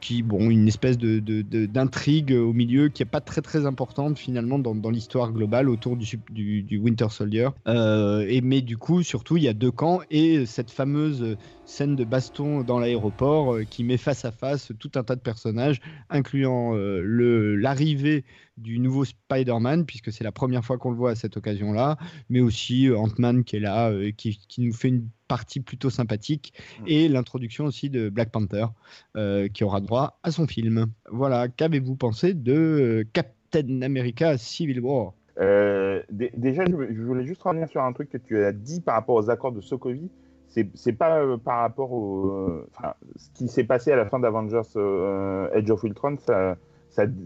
S2: qui, bon, une espèce de, d'intrigue au milieu qui n'est pas très très importante finalement dans, dans l'histoire globale autour du, du, du Winter Soldier. et, mais du coup, surtout, il y a deux camps et cette fameuse scène de baston dans l'aéroport qui met face à face tout un tas de personnages, incluant le, l'arrivée du nouveau Spider-Man, puisque c'est la première fois qu'on le voit à cette occasion-là, mais aussi euh, Ant-Man qui est là, euh, qui, qui, nous fait une partie plutôt sympathique, mm. et l'introduction aussi de Black Panther, euh, qui aura droit à son film. Voilà, qu'avez-vous pensé de Captain America Civil War?
S3: Déjà, je voulais juste revenir sur un truc que tu as dit par rapport aux accords de Sokovie. C'est pas par rapport au. Enfin, ce qui s'est passé à la fin d'Avengers Age of Ultron, ça,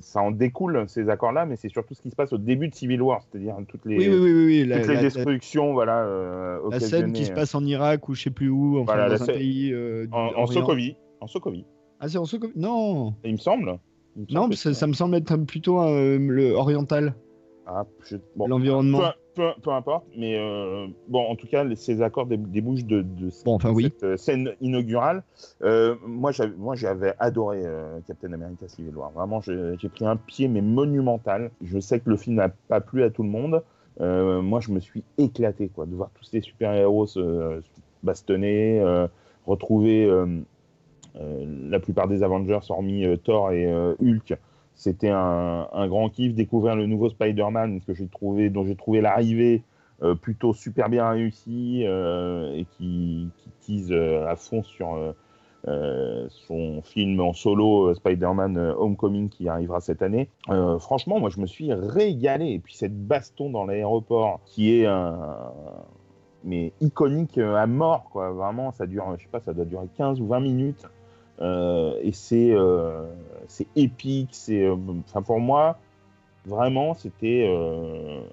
S3: ça, en découle ces accords-là, mais c'est surtout ce qui se passe au début de Civil War, c'est-à-dire toutes les, toutes les destructions, voilà. Euh,
S2: la scène qui se passe en Irak ou je sais plus où, enfin, dans un pays euh,
S3: en, en Sokovie, en Sokovie.
S2: Ah c'est en Sokovie? Non.
S3: Il me semble.
S2: non, ça, me semble être plutôt euh, le oriental.
S3: Ah,
S2: L'environnement
S3: peu, importe, mais euh, bon, en tout cas, ces accords débouchent de, de,
S2: enfin,
S3: cette euh, scène inaugurale. Euh, moi, j'avais adoré Captain America Civil War. Vraiment, j'ai pris un pied, mais monumental. Je sais que le film n'a pas plu à tout le monde. moi, je me suis éclaté, quoi, de voir tous ces super-héros se bastonner, retrouver la plupart des Avengers, hormis Thor et Hulk, c'était un, grand kiff découvrir le nouveau Spider-Man que j'ai trouvé, dont j'ai trouvé l'arrivée euh, plutôt super bien réussie euh, et qui, tease euh, à fond sur son film en solo Spider-Man Homecoming qui arrivera cette année. franchement, moi je me suis régalé. Et puis cette baston dans l'aéroport qui est mais iconique à mort. Vraiment, ça dure, je sais pas, ça doit durer 15 ou 20 minutes. Euh, et c'est euh, c'est épique. C'est, euh, enfin pour moi, vraiment, c'était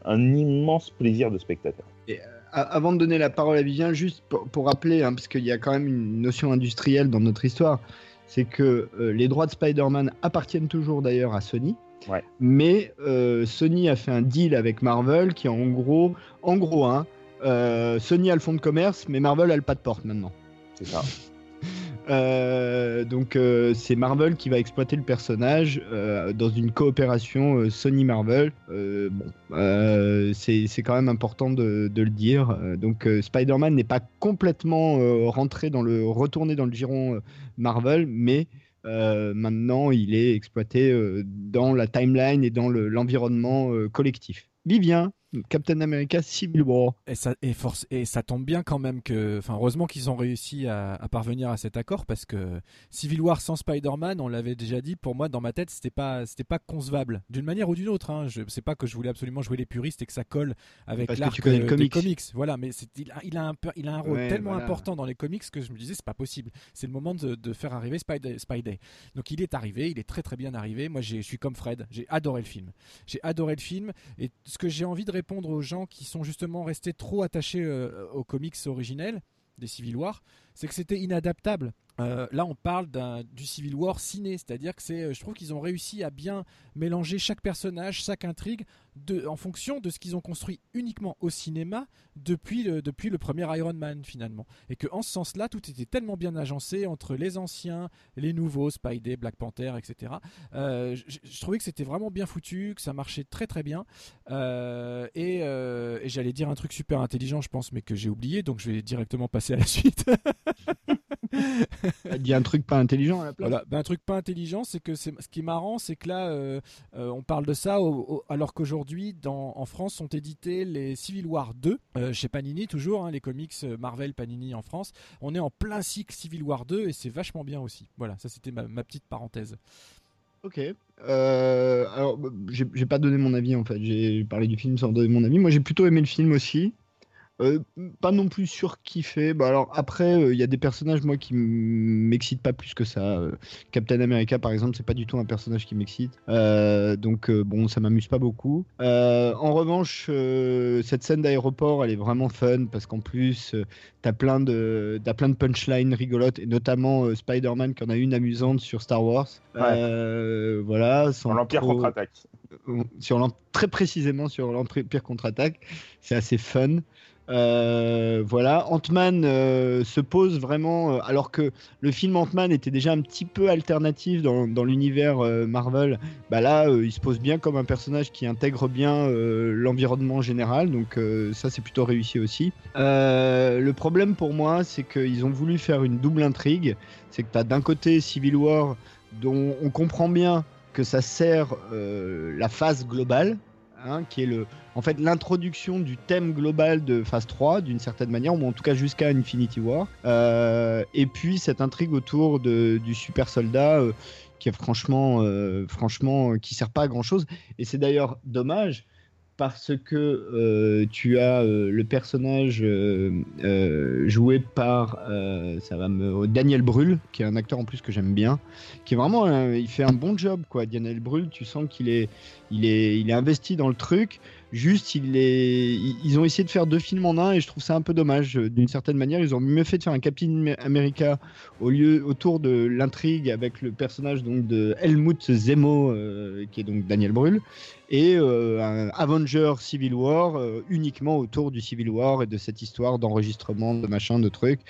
S3: un immense plaisir de spectateur.
S2: Et, avant de donner la parole à Vivien, juste pour, rappeler, hein, parce qu'il y a quand même une notion industrielle dans notre histoire, c'est que les droits de Spider-Man appartiennent toujours d'ailleurs à Sony.
S3: Ouais.
S2: Mais Sony a fait un deal avec Marvel qui en gros, en gros, hein, Sony a le fonds de commerce, mais Marvel a le pas de porte maintenant.
S3: C'est ça. <laughs>
S2: Euh, donc euh, c'est Marvel qui va exploiter le personnage euh, dans une coopération Sony Marvel. bon, c'est quand même important de, le dire. Donc Spider-Man n'est pas complètement rentré dans le retourné dans le giron Marvel, mais maintenant il est exploité dans la timeline et dans l'environnement collectif. Vivien, Captain America Civil War.
S1: Et ça, et, force, et ça tombe bien quand même que. Enfin, heureusement qu'ils ont réussi à, parvenir à cet accord parce que Civil War sans Spider-Man, on l'avait déjà dit, pour moi, dans ma tête, c'était pas, c'était pas concevable. D'une manière ou d'une autre. Hein. Je sais pas que je voulais absolument jouer les puristes et que ça colle avec l'arc des comics. Voilà, mais il a, il, a un, il a un rôle tellement important dans les comics que je me disais, c'est pas possible. C'est le moment de, faire arriver Spidey, Spidey. Donc il est arrivé, il est très très bien arrivé. Moi, je suis comme Fred, j'ai adoré le film. J'ai adoré le film et ce que j'ai envie de répondre aux gens qui sont justement restés trop attachés euh, aux comics originels des Civil War, c'est que c'était inadaptable. Euh, là, on parle du Civil War ciné, c'est-à-dire que c'est, je trouve qu'ils ont réussi à bien mélanger chaque personnage, chaque intrigue, en fonction de ce qu'ils ont construit uniquement au cinéma depuis le, premier Iron Man finalement. Et que en ce sens-là, tout était tellement bien agencé entre les anciens, les nouveaux, Spidey, Black Panther, etc. Euh, je, trouvais que c'était vraiment bien foutu, que ça marchait très très bien. Euh, et j'allais dire un truc super intelligent, je pense, mais que j'ai oublié, donc je vais directement passer à la <laughs> suite. <laughs>
S2: dit un truc pas intelligent à la place.
S1: Voilà, ben, un truc pas intelligent, c'est que ce qui est marrant, c'est que là, euh, euh, on parle de ça alors qu'aujourd'hui, en France, sont édités les Civil War 2 euh, chez Panini toujours, hein, les comics Marvel Panini en France. On est en plein cycle Civil War 2 et c'est vachement bien aussi. Voilà, ça c'était ma, petite parenthèse.
S2: Ok. alors, j'ai pas donné mon avis en fait. J'ai parlé du film sans donner mon avis. Moi, j'ai plutôt aimé le film aussi. Euh, pas non plus surkiffé. Bah alors après, il euh, y a des personnages moi qui m'excitent pas plus que ça. Euh, Captain America par exemple, c'est pas du tout un personnage qui m'excite. donc bon, ça m'amuse pas beaucoup. en revanche, cette scène d'aéroport, elle est vraiment fun parce qu'en plus, t'as plein de as plein de punchlines rigolotes et notamment Spider-Man qui en a une amusante sur Star Wars. voilà.
S3: Sur l'Empire contre-attaque.
S2: Sur très précisément sur l'Empire contre-attaque, c'est assez fun. Euh, voilà, Ant-Man euh, se pose vraiment, euh, alors que le film Ant-Man était déjà un petit peu alternatif dans, l'univers Marvel, bah là, il se pose bien comme un personnage qui intègre bien l'environnement général, donc ça c'est plutôt réussi aussi. le problème pour moi, c'est qu'ils ont voulu faire une double intrigue, c'est que tu as d'un côté Civil War, dont on comprend bien que ça sert la phase globale, hein, qui est en fait l'introduction du thème global de phase 3 d'une certaine manière, ou en tout cas jusqu'à Infinity War. Euh, et puis cette intrigue autour du super soldat euh, qui est franchement, euh, franchement, qui sert pas à grand chose. Et c'est d'ailleurs dommage parce que tu as le personnage joué par ça va me Daniel Brühl qui est un acteur en plus que j'aime bien qui est vraiment il fait un bon job quoi Daniel Brühl. Tu sens qu'il est il est il est investi dans le truc. Juste, ils ont essayé de faire deux films en un et je trouve ça un peu dommage. D'une certaine manière, ils ont mieux fait de faire un Captain America au lieu autour de l'intrigue avec le personnage donc de Helmut Zemo, euh, qui est donc Daniel Brühl, et euh, un Avenger Civil War euh, uniquement autour du Civil War et de cette histoire d'enregistrement, de machin, de trucs.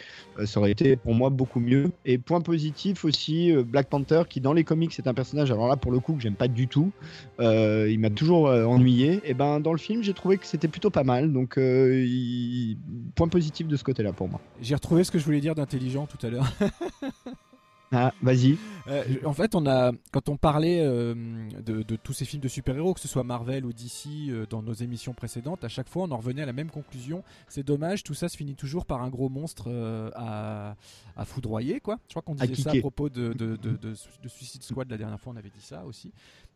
S2: ça aurait été pour moi beaucoup mieux. Et point positif aussi, Black Panther, qui dans les comics est un personnage, alors là pour le coup que j'aime pas du tout, il m'a toujours ennuyé. Et ben dans le film, j'ai trouvé que c'était plutôt pas mal. Donc, euh, point positif de ce côté-là pour moi.
S1: J'ai retrouvé ce que je voulais dire d'intelligent tout à l'heure. <laughs>
S2: Ah, vas-y.
S1: Euh, en fait, on a, quand on parlait euh, de, tous ces films de super-héros, que ce soit Marvel ou DC, dans nos émissions précédentes, à chaque fois, on en revenait à la même conclusion. C'est dommage, tout ça se finit toujours par un gros monstre à, foudroyer, quoi. Je crois qu'on disait ça à propos de, de, Suicide Squad la dernière fois, on avait dit ça aussi.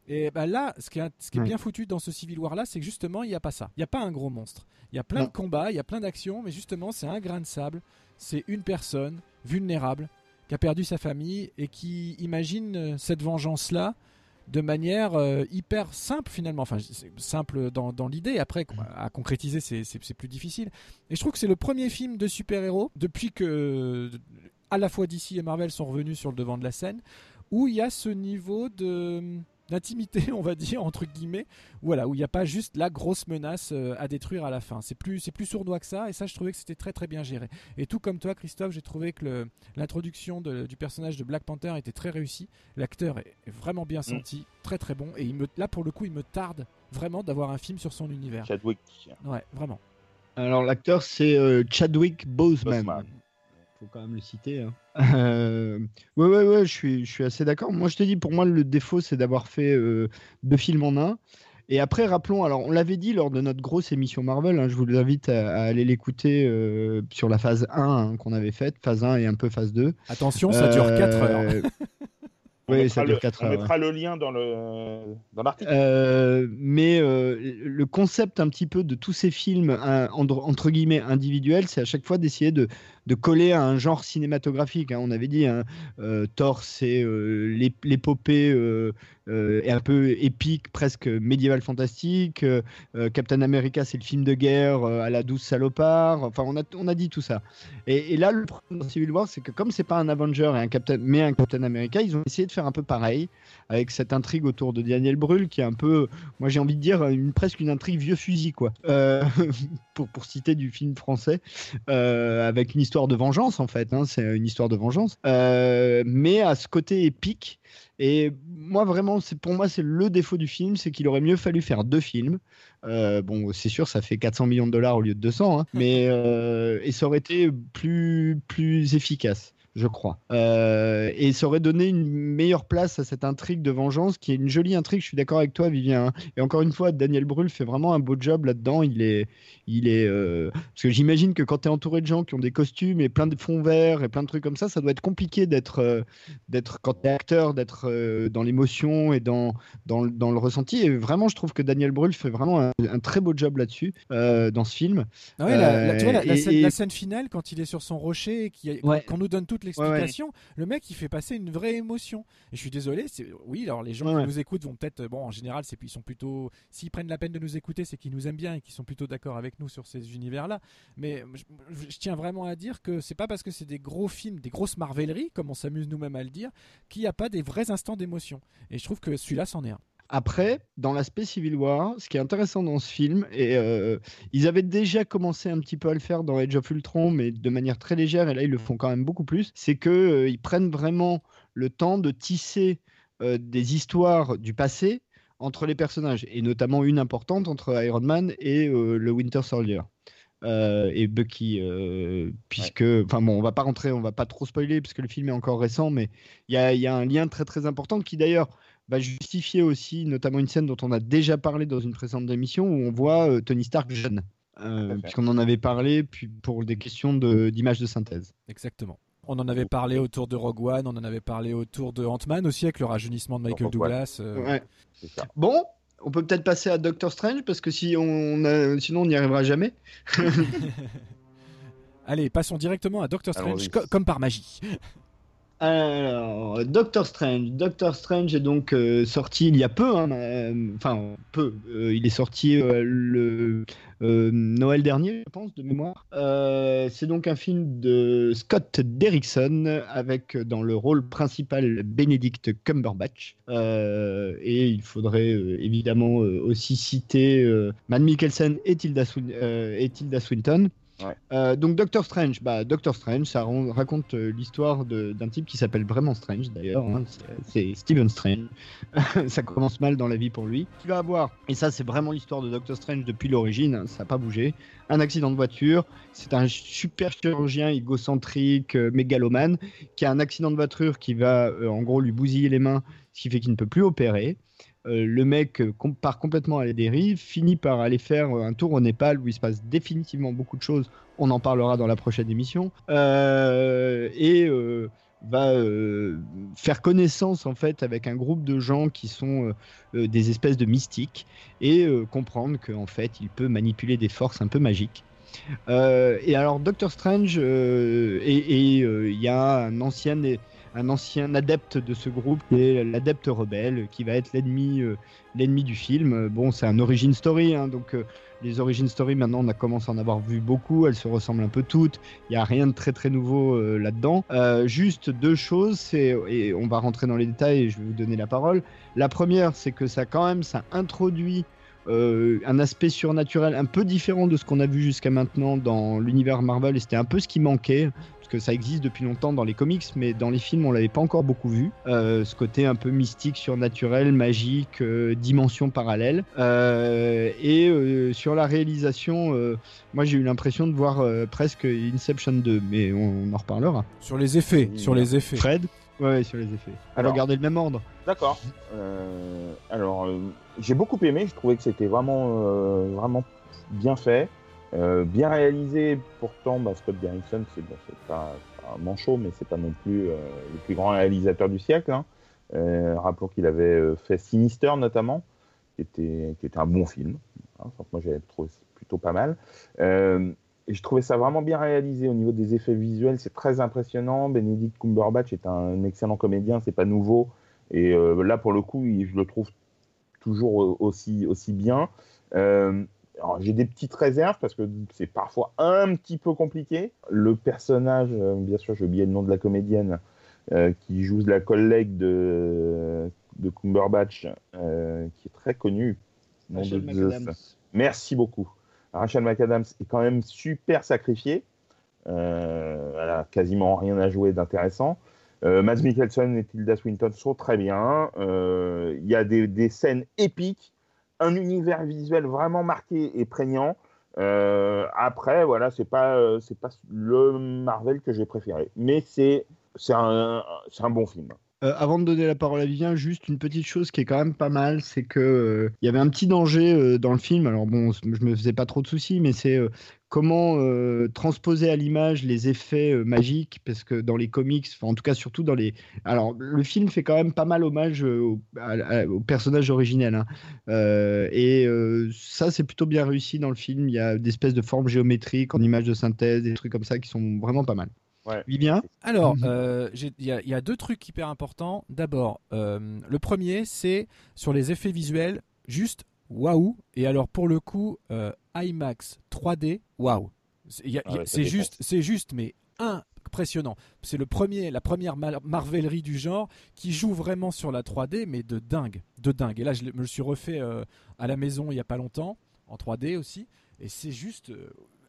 S1: Et bah là, ce qui est, ce qui est bien foutu dans ce Civil War là, c'est que justement, il n'y a pas ça. Il n'y a pas un gros monstre. Il y a plein de combats, il y a plein d'actions, mais justement, c'est un grain de sable. C'est une personne vulnérable qui a perdu sa famille et qui imagine euh, cette vengeance-là de manière euh, hyper simple finalement. Enfin, simple dans, dans l'idée. Après, à concrétiser, c'est plus difficile. Et je trouve que c'est le premier film de super-héros depuis que à la fois DC et Marvel sont revenus sur le devant de la scène où il y a ce niveau de d'intimité, on va dire entre guillemets, voilà, où il n'y a pas juste la grosse menace euh, à détruire à la fin. C'est plus, c'est plus sournois que ça, et ça, je trouvais que c'était très très bien géré. Et tout comme toi, Christophe, j'ai trouvé que l'introduction du personnage de Black Panther était très réussie. L'acteur est, vraiment bien mm. senti, très très bon, et il me, là pour le coup, il me tarde vraiment d'avoir un film sur son univers.
S3: Chadwick.
S1: Ouais, vraiment.
S2: Alors l'acteur c'est euh, Chadwick Boseman faut quand même le citer. Hein. Euh, ouais, ouais, ouais, je suis, je suis assez d'accord. Moi, je te dis, pour moi, le défaut, c'est d'avoir fait euh, deux films en un. Et après, rappelons, alors on l'avait dit lors de notre grosse émission Marvel, hein, je vous invite à, aller l'écouter euh, sur la phase 1 hein, qu'on avait faite, phase 1 et un peu phase 2.
S1: Attention, ça dure 4 heures. <laughs>
S3: On, oui, mettra, ça le, 4 on mettra le lien dans le dans l'article.
S2: mais le concept un petit peu de tous ces films entre, entre guillemets individuels, c'est à chaque fois d'essayer de, de coller à un genre cinématographique. Hein. On avait dit, hein, euh, Thor, c'est euh, l'épopée euh, un peu épique, presque médiéval fantastique. Captain America, c'est le film de guerre à la douce salopard. Enfin, on a, on a dit tout ça. Et, là, le problème dans Civil War, c'est que comme c'est pas un Avenger et un Captain, mais un Captain America, ils ont essayé de faire un peu pareil avec cette intrigue autour de Daniel Brühl qui est un peu, moi j'ai envie de dire, une, presque une intrigue vieux fusil, quoi. <laughs> pour, pour citer du film français, avec une histoire de vengeance en fait. Hein, c'est une histoire de vengeance, euh, mais à ce côté épique. Et moi vraiment, pour moi c'est le défaut du film, c'est qu'il aurait mieux fallu faire deux films. Euh, bon, c'est sûr, ça fait 400 millions de dollars au lieu de 200, hein, mais euh, et ça aurait été plus plus efficace. Je crois. Euh, et ça aurait donné une meilleure place à cette intrigue de vengeance, qui est une jolie intrigue. Je suis d'accord avec toi, Vivien. Hein. Et encore une fois, Daniel Brühl fait vraiment un beau job là-dedans. Il est, il est, euh, parce que j'imagine que quand tu es entouré de gens qui ont des costumes et plein de fonds verts et plein de trucs comme ça, ça doit être compliqué d'être, euh, d'être quand tu es acteur, d'être dans l'émotion et dans, dans, dans, le ressenti. Et vraiment, je trouve que Daniel Brühl fait vraiment un, très beau job là-dessus dans ce film.
S1: Ah la, tu vois, la, scène, finale quand il est sur son rocher qu'on nous donne tout l'explication, le mec il fait passer une vraie émotion. Et je suis désolé, oui, alors les gens qui nous écoutent vont peut-être, bon, en général, c'est ils sont plutôt, s'ils prennent la peine de nous écouter, c'est qu'ils nous aiment bien et qu'ils sont plutôt d'accord avec nous sur ces univers-là. Mais je, tiens vraiment à dire que c'est pas parce que c'est des gros films, des grosses marveleries, comme on s'amuse nous-mêmes à le dire, qu'il n'y a pas des vrais instants d'émotion. Et je trouve que celui-là c'en est un.
S2: Après, dans l'aspect Civil War, ce qui est intéressant dans ce film, et euh, ils avaient déjà commencé un petit peu à le faire dans Age of Ultron, mais de manière très légère, et là ils le font quand même beaucoup plus, c'est qu'ils euh, prennent vraiment le temps de tisser euh, des histoires du passé entre les personnages, et notamment une importante entre Iron Man et le Winter Soldier. et Bucky, puisque, enfin bon, on va pas rentrer, on va pas trop spoiler puisque le film est encore récent, mais il y a, y a, un lien très très important qui d'ailleurs va justifier aussi notamment une scène dont on a déjà parlé dans une précédente émission où on voit euh, Tony Stark jeune. Euh, puisqu'on en avait parlé puis pour des questions d'image de, synthèse.
S1: Exactement. On en avait parlé autour de Rogue One, on en avait parlé autour de Ant-Man aussi avec le rajeunissement de Michael Douglas.
S2: Euh. Bon, on peut peut-être passer à Doctor Strange parce que si on sinon on n'y arrivera jamais. <laughs>
S1: Allez, passons directement à Doctor Strange comme par magie.
S2: Alors, Doctor Strange. Doctor Strange est donc euh, sorti il y a peu, hein, euh, enfin peu. Euh, il est sorti le Noël dernier, je pense, de mémoire. c'est donc un film de Scott Derrickson avec dans le rôle principal Benedict Cumberbatch. et il faudrait évidemment aussi citer Matt Mikkelsen et Tilda Swinton. Euh, donc Doctor Strange, bah Doctor Strange, ça raconte euh, l'histoire d'un type qui s'appelle vraiment Strange d'ailleurs, hein, c'est Stephen Strange. <laughs> ça commence mal dans la vie pour lui. Il va avoir, et ça c'est vraiment l'histoire de Doctor Strange depuis l'origine, hein, ça n'a pas bougé. Un accident de voiture, c'est un super chirurgien égocentrique, euh, mégalomane, qui a un accident de voiture qui va en gros lui bousiller les mains, ce qui fait qu'il ne peut plus opérer. Euh, le mec euh, part complètement à la dérive, finit par aller faire euh, un tour au Népal où il se passe définitivement beaucoup de choses. On en parlera dans la prochaine émission. et va faire connaissance en fait avec un groupe de gens qui sont des espèces de mystiques et comprendre qu'en fait il peut manipuler des forces un peu magiques. et alors Doctor Strange et il y a un ancien un ancien adepte de ce groupe qui est l'adepte rebelle, qui va être l'ennemi euh, l'ennemi du film. Bon, c'est un origin story, hein, donc euh, les origin story maintenant on a commencé à en avoir vu beaucoup, elles se ressemblent un peu toutes. Il n'y a rien de très très nouveau euh, là-dedans. juste deux choses, c'est et on va rentrer dans les détails et je vais vous donner la parole. La première, c'est que ça quand même ça introduit un aspect surnaturel un peu différent de ce qu'on a vu jusqu'à maintenant dans l'univers Marvel et c'était un peu ce qui manquait que ça existe depuis longtemps dans les comics, mais dans les films, on l'avait pas encore beaucoup vu. Euh, ce côté un peu mystique, surnaturel, magique, euh, dimension parallèle. Euh, et sur la réalisation, moi j'ai eu l'impression de voir presque Inception 2, mais on, en reparlera.
S1: Sur les effets, sur les effets.
S2: Fred? Ouais, sur les effets. Alors, garder le même ordre.
S3: D'accord. alors, j'ai beaucoup aimé. Je trouvais que c'était vraiment, vraiment bien fait. Euh, bien réalisé, pourtant, bah, Scott Derrickson, c'est pas, un manchot, mais c'est pas non plus euh, le plus grand réalisateur du siècle. Hein. Euh, rappelons qu'il avait fait Sinister notamment, qui était, qui était un bon film. Hein. moi, j'avais trouvé plutôt pas mal. et je trouvais ça vraiment bien réalisé au niveau des effets visuels. C'est très impressionnant. Benedict Cumberbatch est un excellent comédien, c'est pas nouveau. Et là, pour le coup, je le trouve toujours aussi, aussi bien j'ai des petites réserves parce que c'est parfois un petit peu compliqué. Le personnage, euh, bien sûr, j'ai oublié le nom de la comédienne euh, qui joue la collègue de, de Cumberbatch, euh, qui est très connue.
S2: Rachel McAdams.
S3: Merci beaucoup. Rachel McAdams est quand même super sacrifiée. elle a quasiment rien à jouer d'intéressant. Mads Mikkelsen et Tilda Swinton sont très bien. Il y a des, des scènes épiques un univers visuel vraiment marqué et prégnant. Euh, après, voilà, c'est pas, euh, pas le Marvel que j'ai préféré, mais c'est c'est un, un bon film.
S2: Euh, avant de donner la parole à Vivien, juste une petite chose qui est quand même pas mal, c'est que euh, il y avait un petit danger euh, dans le film. Alors bon, je me faisais pas trop de soucis, mais c'est comment transposer à l'image les effets magiques, parce que dans les comics, en tout cas surtout dans les, alors le film fait quand même pas mal hommage au, personnage originel, hein. et ça c'est plutôt bien réussi dans le film. Il y a des espèces de formes géométriques en images de synthèse, des trucs comme ça qui sont vraiment pas mal.
S3: Ouais.
S2: bien
S1: Alors, mhm. euh, il y, a deux trucs hyper importants. D'abord, euh, le premier, c'est sur les effets visuels, juste waouh. Et alors, pour le coup, euh, IMAX 3D, waouh. Ah c'est juste, c'est juste, mais impressionnant. C'est le premier, la première marvellerie du genre qui joue vraiment sur la 3D, mais de dingue, de dingue. Et là, je me le suis refait à la maison il y a pas longtemps, en 3D aussi, et c'est juste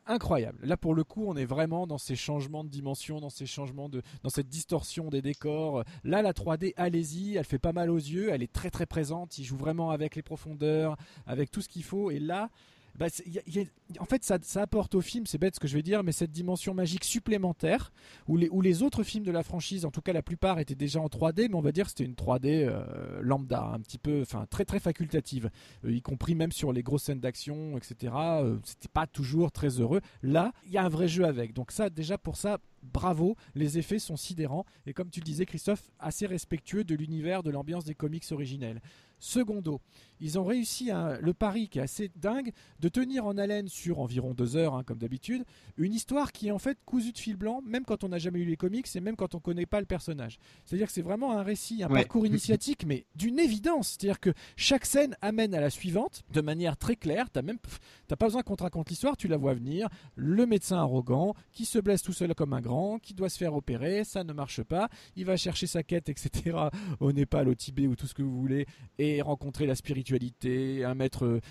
S1: incroyable. Là, pour le coup, on est vraiment dans ces changements de dimension, dans ces changements de, dans cette distorsion des décors. Là, la 3D, allez-y, elle fait pas mal aux yeux, elle est très très présente. Il joue vraiment avec les profondeurs, avec tout ce qu'il faut. Et là, bah, en fait, ça, apporte au film, c'est bête ce que je vais dire, mais cette dimension magique supplémentaire, où les, autres films de la franchise, en tout cas la plupart, étaient déjà en 3D, mais on va dire que c'était une 3D euh, lambda, un petit peu, enfin très très facultative, euh, y compris même sur les grosses scènes d'action, etc. Euh, c'était pas toujours très heureux. Là, il y a un vrai jeu avec. Donc ça, déjà pour ça, bravo, les effets sont sidérants et comme tu le disais Christophe, assez respectueux de l'univers, de l'ambiance des comics originels. Secondo, ils ont réussi le pari qui est assez dingue de tenir en haleine sur environ deux heures, hein, comme d'habitude, une histoire qui est en fait cousue de fil blanc, même quand on n'a jamais lu les comics et même quand on ne connaît pas le personnage. C'est-à-dire que c'est vraiment un récit, un parcours <laughs> initiatique, mais d'une évidence. C'est-à-dire que chaque scène amène à la suivante de manière très claire. T'as même, t'as pas besoin qu'on te raconte l'histoire, tu la vois venir. Le médecin arrogant qui se blesse tout seul comme un grand, qui doit se faire opérer, ça ne marche pas. Il va chercher sa quête, etc. Au Népal, au Tibet ou tout ce que vous voulez et rencontrer la spiritualité, un maître,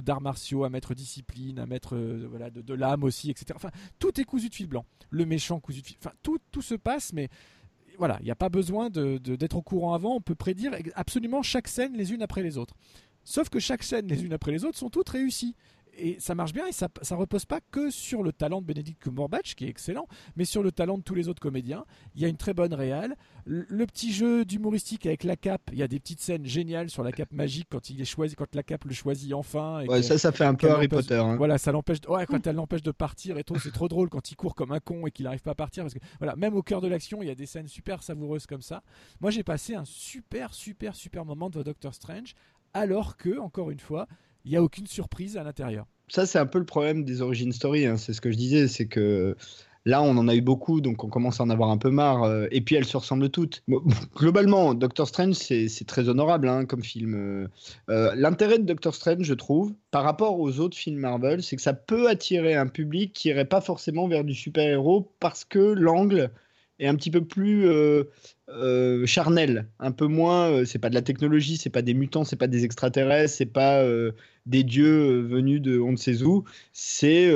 S1: d'arts martiaux, un maître discipline, un maître voilà, de, l'âme aussi, etc. Tout est cousu de fil blanc. Le méchant cousu de fil. Enfin, tout, se passe, mais voilà, il n'y a pas besoin d'être au courant avant. On peut prédire absolument chaque scène les unes après les autres. Sauf que chaque scène les unes après les autres sont toutes réussies et ça marche bien et ça, ça repose pas que sur le talent de Benedict Cumberbatch qui est excellent, mais sur le talent de tous les autres comédiens. Il y a une très bonne réale. Le, petit jeu d'humoristique avec la cape, il y a des petites scènes géniales sur la cape magique quand il est choisi, quand la cape le choisit enfin.
S2: ouais, ça, ça fait un peu Harry Potter. Hein.
S1: Voilà, ça l'empêche. Ouais, quand <laughs> elle l'empêche de partir et tout, c'est trop drôle quand il court comme un con et qu'il n'arrive pas à partir parce que voilà, même au cœur de l'action, il y a des scènes super savoureuses comme ça. Moi, j'ai passé un super, super, super moment de Doctor Strange, alors que, encore une fois, il n'y a aucune surprise à l'intérieur.
S2: Ça, c'est un peu le problème des origin story. Hein. C'est ce que je disais, c'est que là, on en a eu beaucoup, donc on commence à en avoir un peu marre. Euh, et puis, elles se ressemblent toutes. <laughs> Globalement, Doctor Strange, c'est très honorable hein, comme film. Euh, euh, l'intérêt de Doctor Strange, je trouve, par rapport aux autres films Marvel, c'est que ça peut attirer un public qui irait pas forcément vers du super-héros parce que l'angle est un petit peu plus charnel, un peu moins. Euh, c'est pas de la technologie, c'est pas des mutants, c'est pas des extraterrestres, c'est pas euh, des dieux venus de on ne sait où. C'est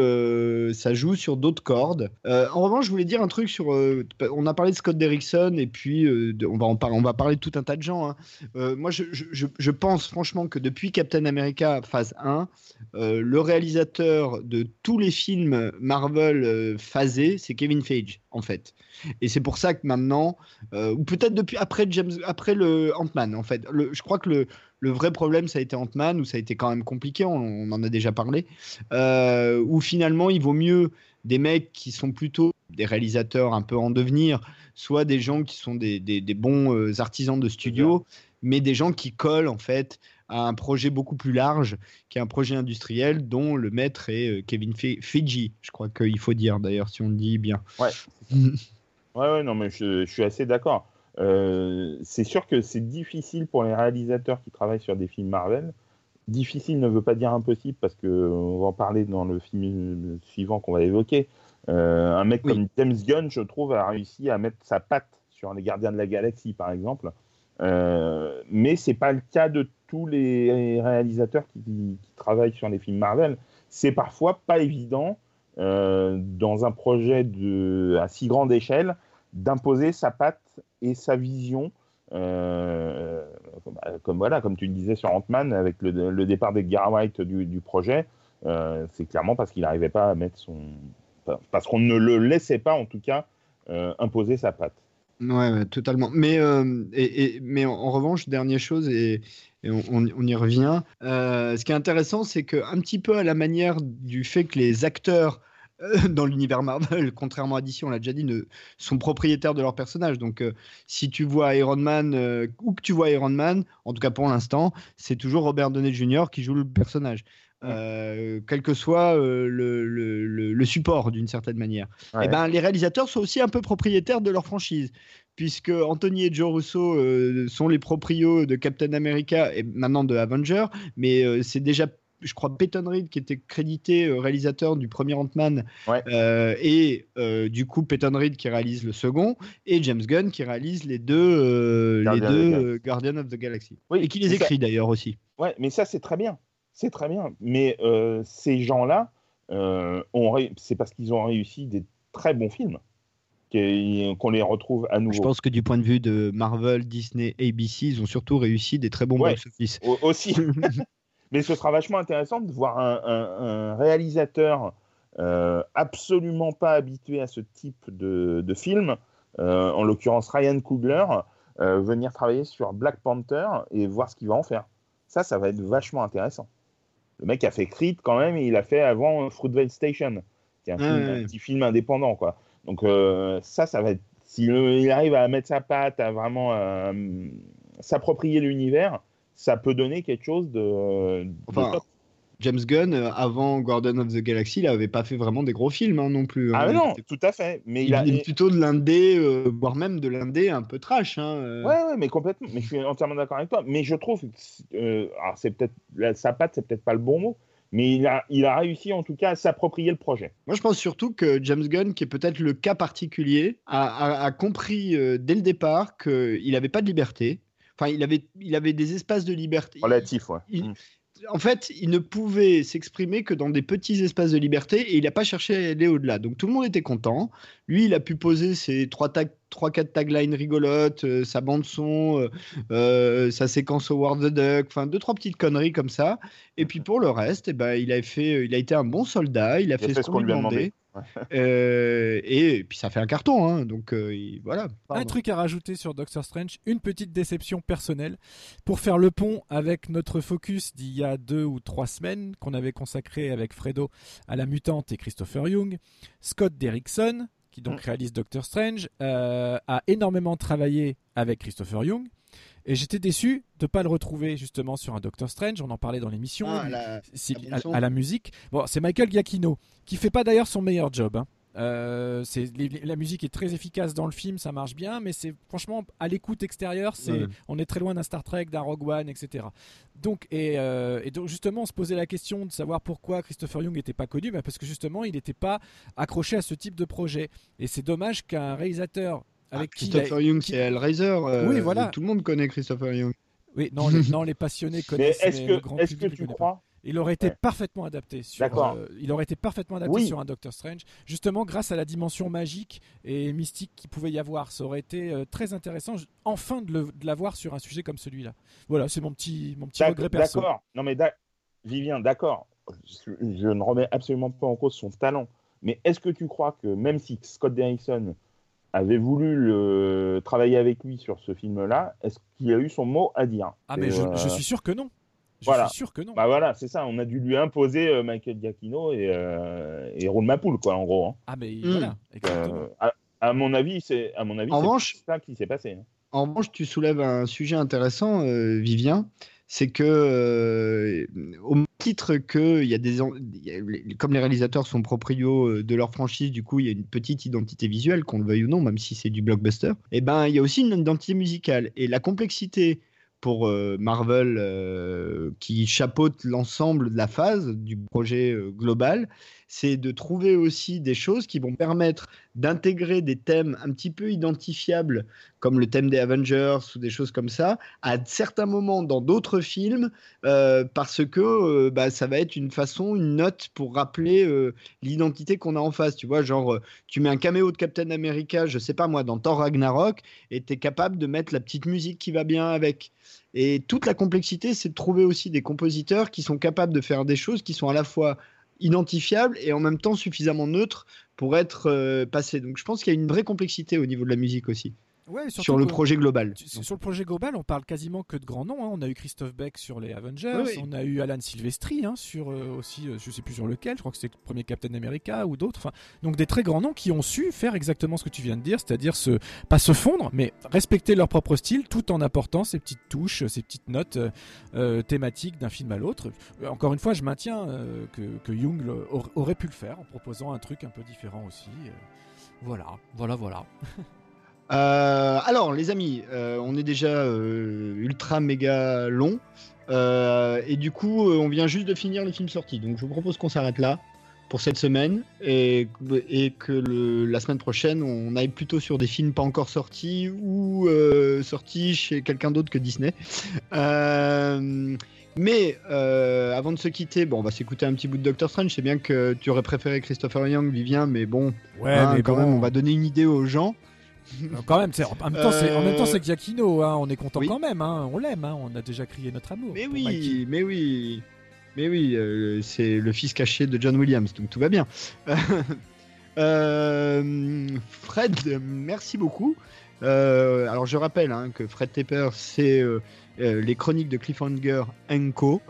S2: ça joue sur d'autres cordes. en revanche, je voulais dire un truc sur. on a parlé de Scott Derrickson et puis on va en on va parler de tout un tas de gens. Hein. moi, je, je, pense franchement que depuis Captain America phase 1, le réalisateur de tous les films Marvel phasés, c'est Kevin Feige en fait. Et c'est pour ça que maintenant, euh, ou peut-être depuis après James, après le Ant-Man, en fait. Le, je crois que le, le, vrai problème, ça a été Ant-Man, où ça a été quand même compliqué, on, en a déjà parlé, euh, où finalement, il vaut mieux des mecs qui sont plutôt des réalisateurs un peu en devenir, soit des gens qui sont des, des, bons euh, artisans de studio, mais des gens qui collent en fait à un projet beaucoup plus large, qui est un projet industriel dont le maître est Kevin Feige, je crois qu'il faut dire d'ailleurs si on le dit bien.
S3: Ouais. <laughs> Ouais, ouais, non, mais je, suis assez d'accord. Euh, c'est sûr que c'est difficile pour les réalisateurs qui travaillent sur des films Marvel. Difficile ne veut pas dire impossible parce que on va en parler dans le film suivant qu'on va évoquer. Euh, un mec comme James Gunn, je trouve, a réussi à mettre sa patte sur les Gardiens de la Galaxie, par exemple. Euh, mais c'est pas le cas de tous les réalisateurs qui, qui travaillent sur les films Marvel. C'est parfois pas évident euh, dans un projet de, à si grande échelle d'imposer sa patte et sa vision. Euh, comme, voilà, comme tu le disais sur Ant-Man, avec le, départ d'Edgar White du, projet, euh, c'est clairement parce qu'il n'arrivait pas à mettre son. Parce qu'on ne le laissait pas, en tout cas, imposer sa patte.
S2: Ouais, totalement. Mais, euh, et, mais en, revanche, dernière chose, et, on, y revient, euh, ce qui est intéressant, c'est qu'un petit peu à la manière du fait que les acteurs euh, <laughs> dans l'univers Marvel, contrairement à DC, on l'a déjà dit, ne, sont propriétaires de leur personnage. Donc, si tu vois Iron Man, ou que tu vois Iron Man, en tout cas pour l'instant, c'est toujours Robert Downey Jr. qui joue le personnage. quel que soit le, le, le, support d'une certaine manière. Et eh ben, les réalisateurs sont aussi un peu propriétaires de leur franchise, puisque Anthony et Joe Russo sont les proprios de Captain America et maintenant de Avenger, mais c'est déjà je crois Peyton Reed qui était crédité réalisateur du premier Ant-Man et du coup Peyton Reed qui réalise le second et James Gunn qui réalise les deux, les deux Guardians of the Galaxy et qui les écrit d'ailleurs aussi.
S3: Ouais, mais ça c'est très bien c'est très bien. Mais euh, ces gens-là, euh, c'est parce qu'ils ont réussi des très bons films qu'on les retrouve à nouveau.
S2: Je pense que du point de vue de Marvel, Disney, ABC, ils ont surtout réussi des très bons box-office.
S3: Aussi. <laughs> Mais ce sera vachement intéressant de voir un, réalisateur euh, absolument pas habitué à ce type de, de film, en l'occurrence Ryan Coogler, venir travailler sur Black Panther et voir ce qu'il va en faire. Ça, ça va être vachement intéressant. Le mec a fait Creed quand même, et il a fait avant Fruitvale Station, qui est un, petit film indépendant, quoi. Donc euh, ça, ça va être. S'il arrive à mettre sa patte, à vraiment euh, s'approprier l'univers, ça peut donner quelque chose de, de top.
S2: James Gunn, euh, avant Guardian of the Galaxy, il n'avait pas fait vraiment des gros films hein, non plus.
S3: Hein. Ah non, tout à fait. Mais il,
S2: a plutôt de l'indé, euh, voire même de l'indé un peu trash. Hein,
S3: euh. Ouais, ouais, mais complètement. Mais je suis entièrement d'accord avec toi. Mais je trouve, euh, alors c'est peut-être sa patte, c'est peut-être pas le bon mot. Mais il a, il a réussi en tout cas à s'approprier le projet.
S2: Moi, je pense surtout que James Gunn, qui est peut-être le cas particulier, a, a, compris dès le départ qu'il n'avait pas de liberté. Enfin, il avait, il avait des espaces de liberté.
S3: Relatif, ouais.
S2: Mm en fait, il ne pouvait s'exprimer que dans des petits espaces de liberté et il n'a pas cherché à aller au-delà. Donc tout le monde était content. Lui, il a pu poser ses trois, trois quatre taglines rigolotes, euh, sa bande son, euh, euh, sa séquence Howard the Duck, enfin deux trois petites conneries comme ça. Et puis pour le reste, eh ben, il a fait, il a été un bon soldat. Il a fait, ce qu'on lui demandait. Euh, et, puis ça fait un carton, hein, donc euh, voilà.
S1: Un truc à rajouter sur Doctor Strange, une petite déception personnelle pour faire le pont avec notre focus d'il y a deux ou trois semaines qu'on avait consacré avec Fredo à la mutante et Christopher Young. Scott Derrickson, qui donc mm. réalise Doctor Strange, euh, a énormément travaillé avec Christopher Young. Et j'étais déçu de ne pas le retrouver justement sur un Doctor Strange. On en parlait dans l'émission. Ah, à, la musique. Bon, c'est Michael Giacchino qui fait pas d'ailleurs son meilleur job. Hein. Euh, la musique est très efficace dans le film, ça marche bien, mais c'est franchement à l'écoute extérieure, c'est on est très loin d'un Star Trek, d'un Rogue One, etc. Donc euh, et, donc justement, on se posait la question de savoir pourquoi Christopher Young n'était pas connu, bah, parce que justement, il n'était pas accroché à ce type de projet. Et c'est dommage qu'un réalisateur
S2: ah, avec Christopher Young, c'est Hellraiser. Euh, oui, voilà. Tout le monde connaît Christopher Young.
S1: Oui, non, les, non, les passionnés connaissent.
S3: Mais est-ce que, est que tu crois
S1: il aurait été parfaitement adapté sur. Euh, il aurait été parfaitement adapté sur un Doctor Strange, justement grâce à la dimension magique et mystique qu'il pouvait y avoir. Ça aurait été euh, très intéressant, enfin de l'avoir sur un sujet comme celui-là. Voilà, c'est mon petit, mon petit regret perso.
S3: D'accord. Non mais Vivien, d'accord. Je, ne remets absolument pas en cause son talent. Mais est-ce que tu crois que même si Scott Derrickson avait voulu le... travailler avec lui sur ce film-là, est-ce qu'il a eu son mot à dire?
S1: Ah, mais je, euh, suis sûr que non. Je suis sûr que non.
S3: Bah voilà, c'est ça. On a dû lui imposer euh, Michael Giacchino et, euh, et Ron Mapoul, quoi, en gros. Hein.
S1: Ah, mais voilà, euh,
S3: à, mon avis, c'est à mon avis, c'est ça qui s'est passé. Hein.
S2: En revanche, tu soulèves un sujet intéressant, Vivien c'est que euh, au titre que il y a des comme les réalisateurs sont proprios euh, de leur franchise du coup il y a une petite identité visuelle qu'on le veuille ou non même si c'est du blockbuster et eh ben il y a aussi une identité musicale et la complexité pour euh, Marvel qui chapeaute l'ensemble de la phase du projet global c'est de trouver aussi des choses qui vont permettre d'intégrer des thèmes un petit peu identifiables, comme le thème des Avengers ou des choses comme ça, à certains moments dans d'autres films, euh, parce que euh, bah, ça va être une façon, une note pour rappeler euh, l'identité qu'on a en face. Tu vois, genre, tu mets un caméo de Captain America, je sais pas moi, dans Thor Ragnarok, et tu es capable de mettre la petite musique qui va bien avec. Et toute la complexité, c'est de trouver aussi des compositeurs qui sont capables de faire des choses qui sont à la fois identifiable et en même temps suffisamment neutre pour être euh, passé. Donc je pense qu'il y a une vraie complexité au niveau de la musique aussi. Sur le projet global.
S1: Sur le projet global, on parle quasiment que de grands noms. Hein. On a eu Christophe Beck sur les Avengers, on a eu Alan Silvestri hein, sur euh, aussi, euh, je sais plus sur lequel, je crois que c'est le premier Captain America ou d'autres. Enfin, donc des très grands noms qui ont su faire exactement ce que tu viens de dire, c'est-à-dire se, pas se fondre, mais respecter leur propre style tout en apportant ces petites touches, ces petites notes euh, thématiques d'un film à l'autre. Encore une fois, je maintiens que, que, Jung aurait pu le faire en proposant un truc un peu différent aussi. Voilà, voilà, voilà. <laughs>
S2: Euh, alors, les amis, euh, on est déjà euh, ultra méga long. et du coup, on vient juste de finir les films sortis. Donc, je vous propose qu'on s'arrête là pour cette semaine et, et que la semaine prochaine, on aille plutôt sur des films pas encore sortis ou sortis chez quelqu'un d'autre que Disney. mais avant de se quitter, bon, on va s'écouter un petit bout de Doctor Strange. C'est bien que tu aurais préféré Christopher Young, Vivien, mais bon,
S1: ouais, hein, mais
S2: quand même, on va donner une idée aux gens.
S1: Euh, quand même, en même temps, c'est c'est Giacchino, hein, on est content quand même, hein, on l'aime, hein, on a déjà crié notre amour.
S2: Mais oui, mais oui, mais oui, euh, c'est le fils caché de John Williams, donc tout va bien. <laughs> Euh, Fred, merci beaucoup. alors je rappelle que Fred Tepper, c'est les chroniques de Cliffhanger Co.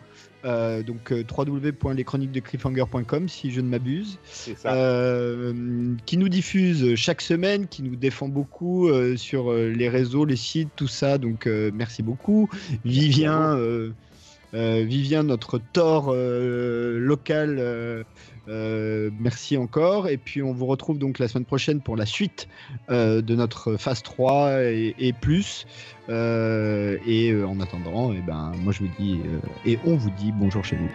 S2: Euh, donc euh, www.leschroniquesdecliffhanger.com si je ne m'abuse, euh, qui nous diffuse chaque semaine, qui nous défend beaucoup sur les réseaux, les sites, tout ça. Donc merci beaucoup. Vivien, Vivien, notre tort local. Merci encore. Et puis on vous retrouve donc la semaine prochaine pour la suite de notre phase 3 et, plus. Euh, et euh, en attendant, et eh ben, moi je vous dis, euh, et on vous dit bonjour chez vous.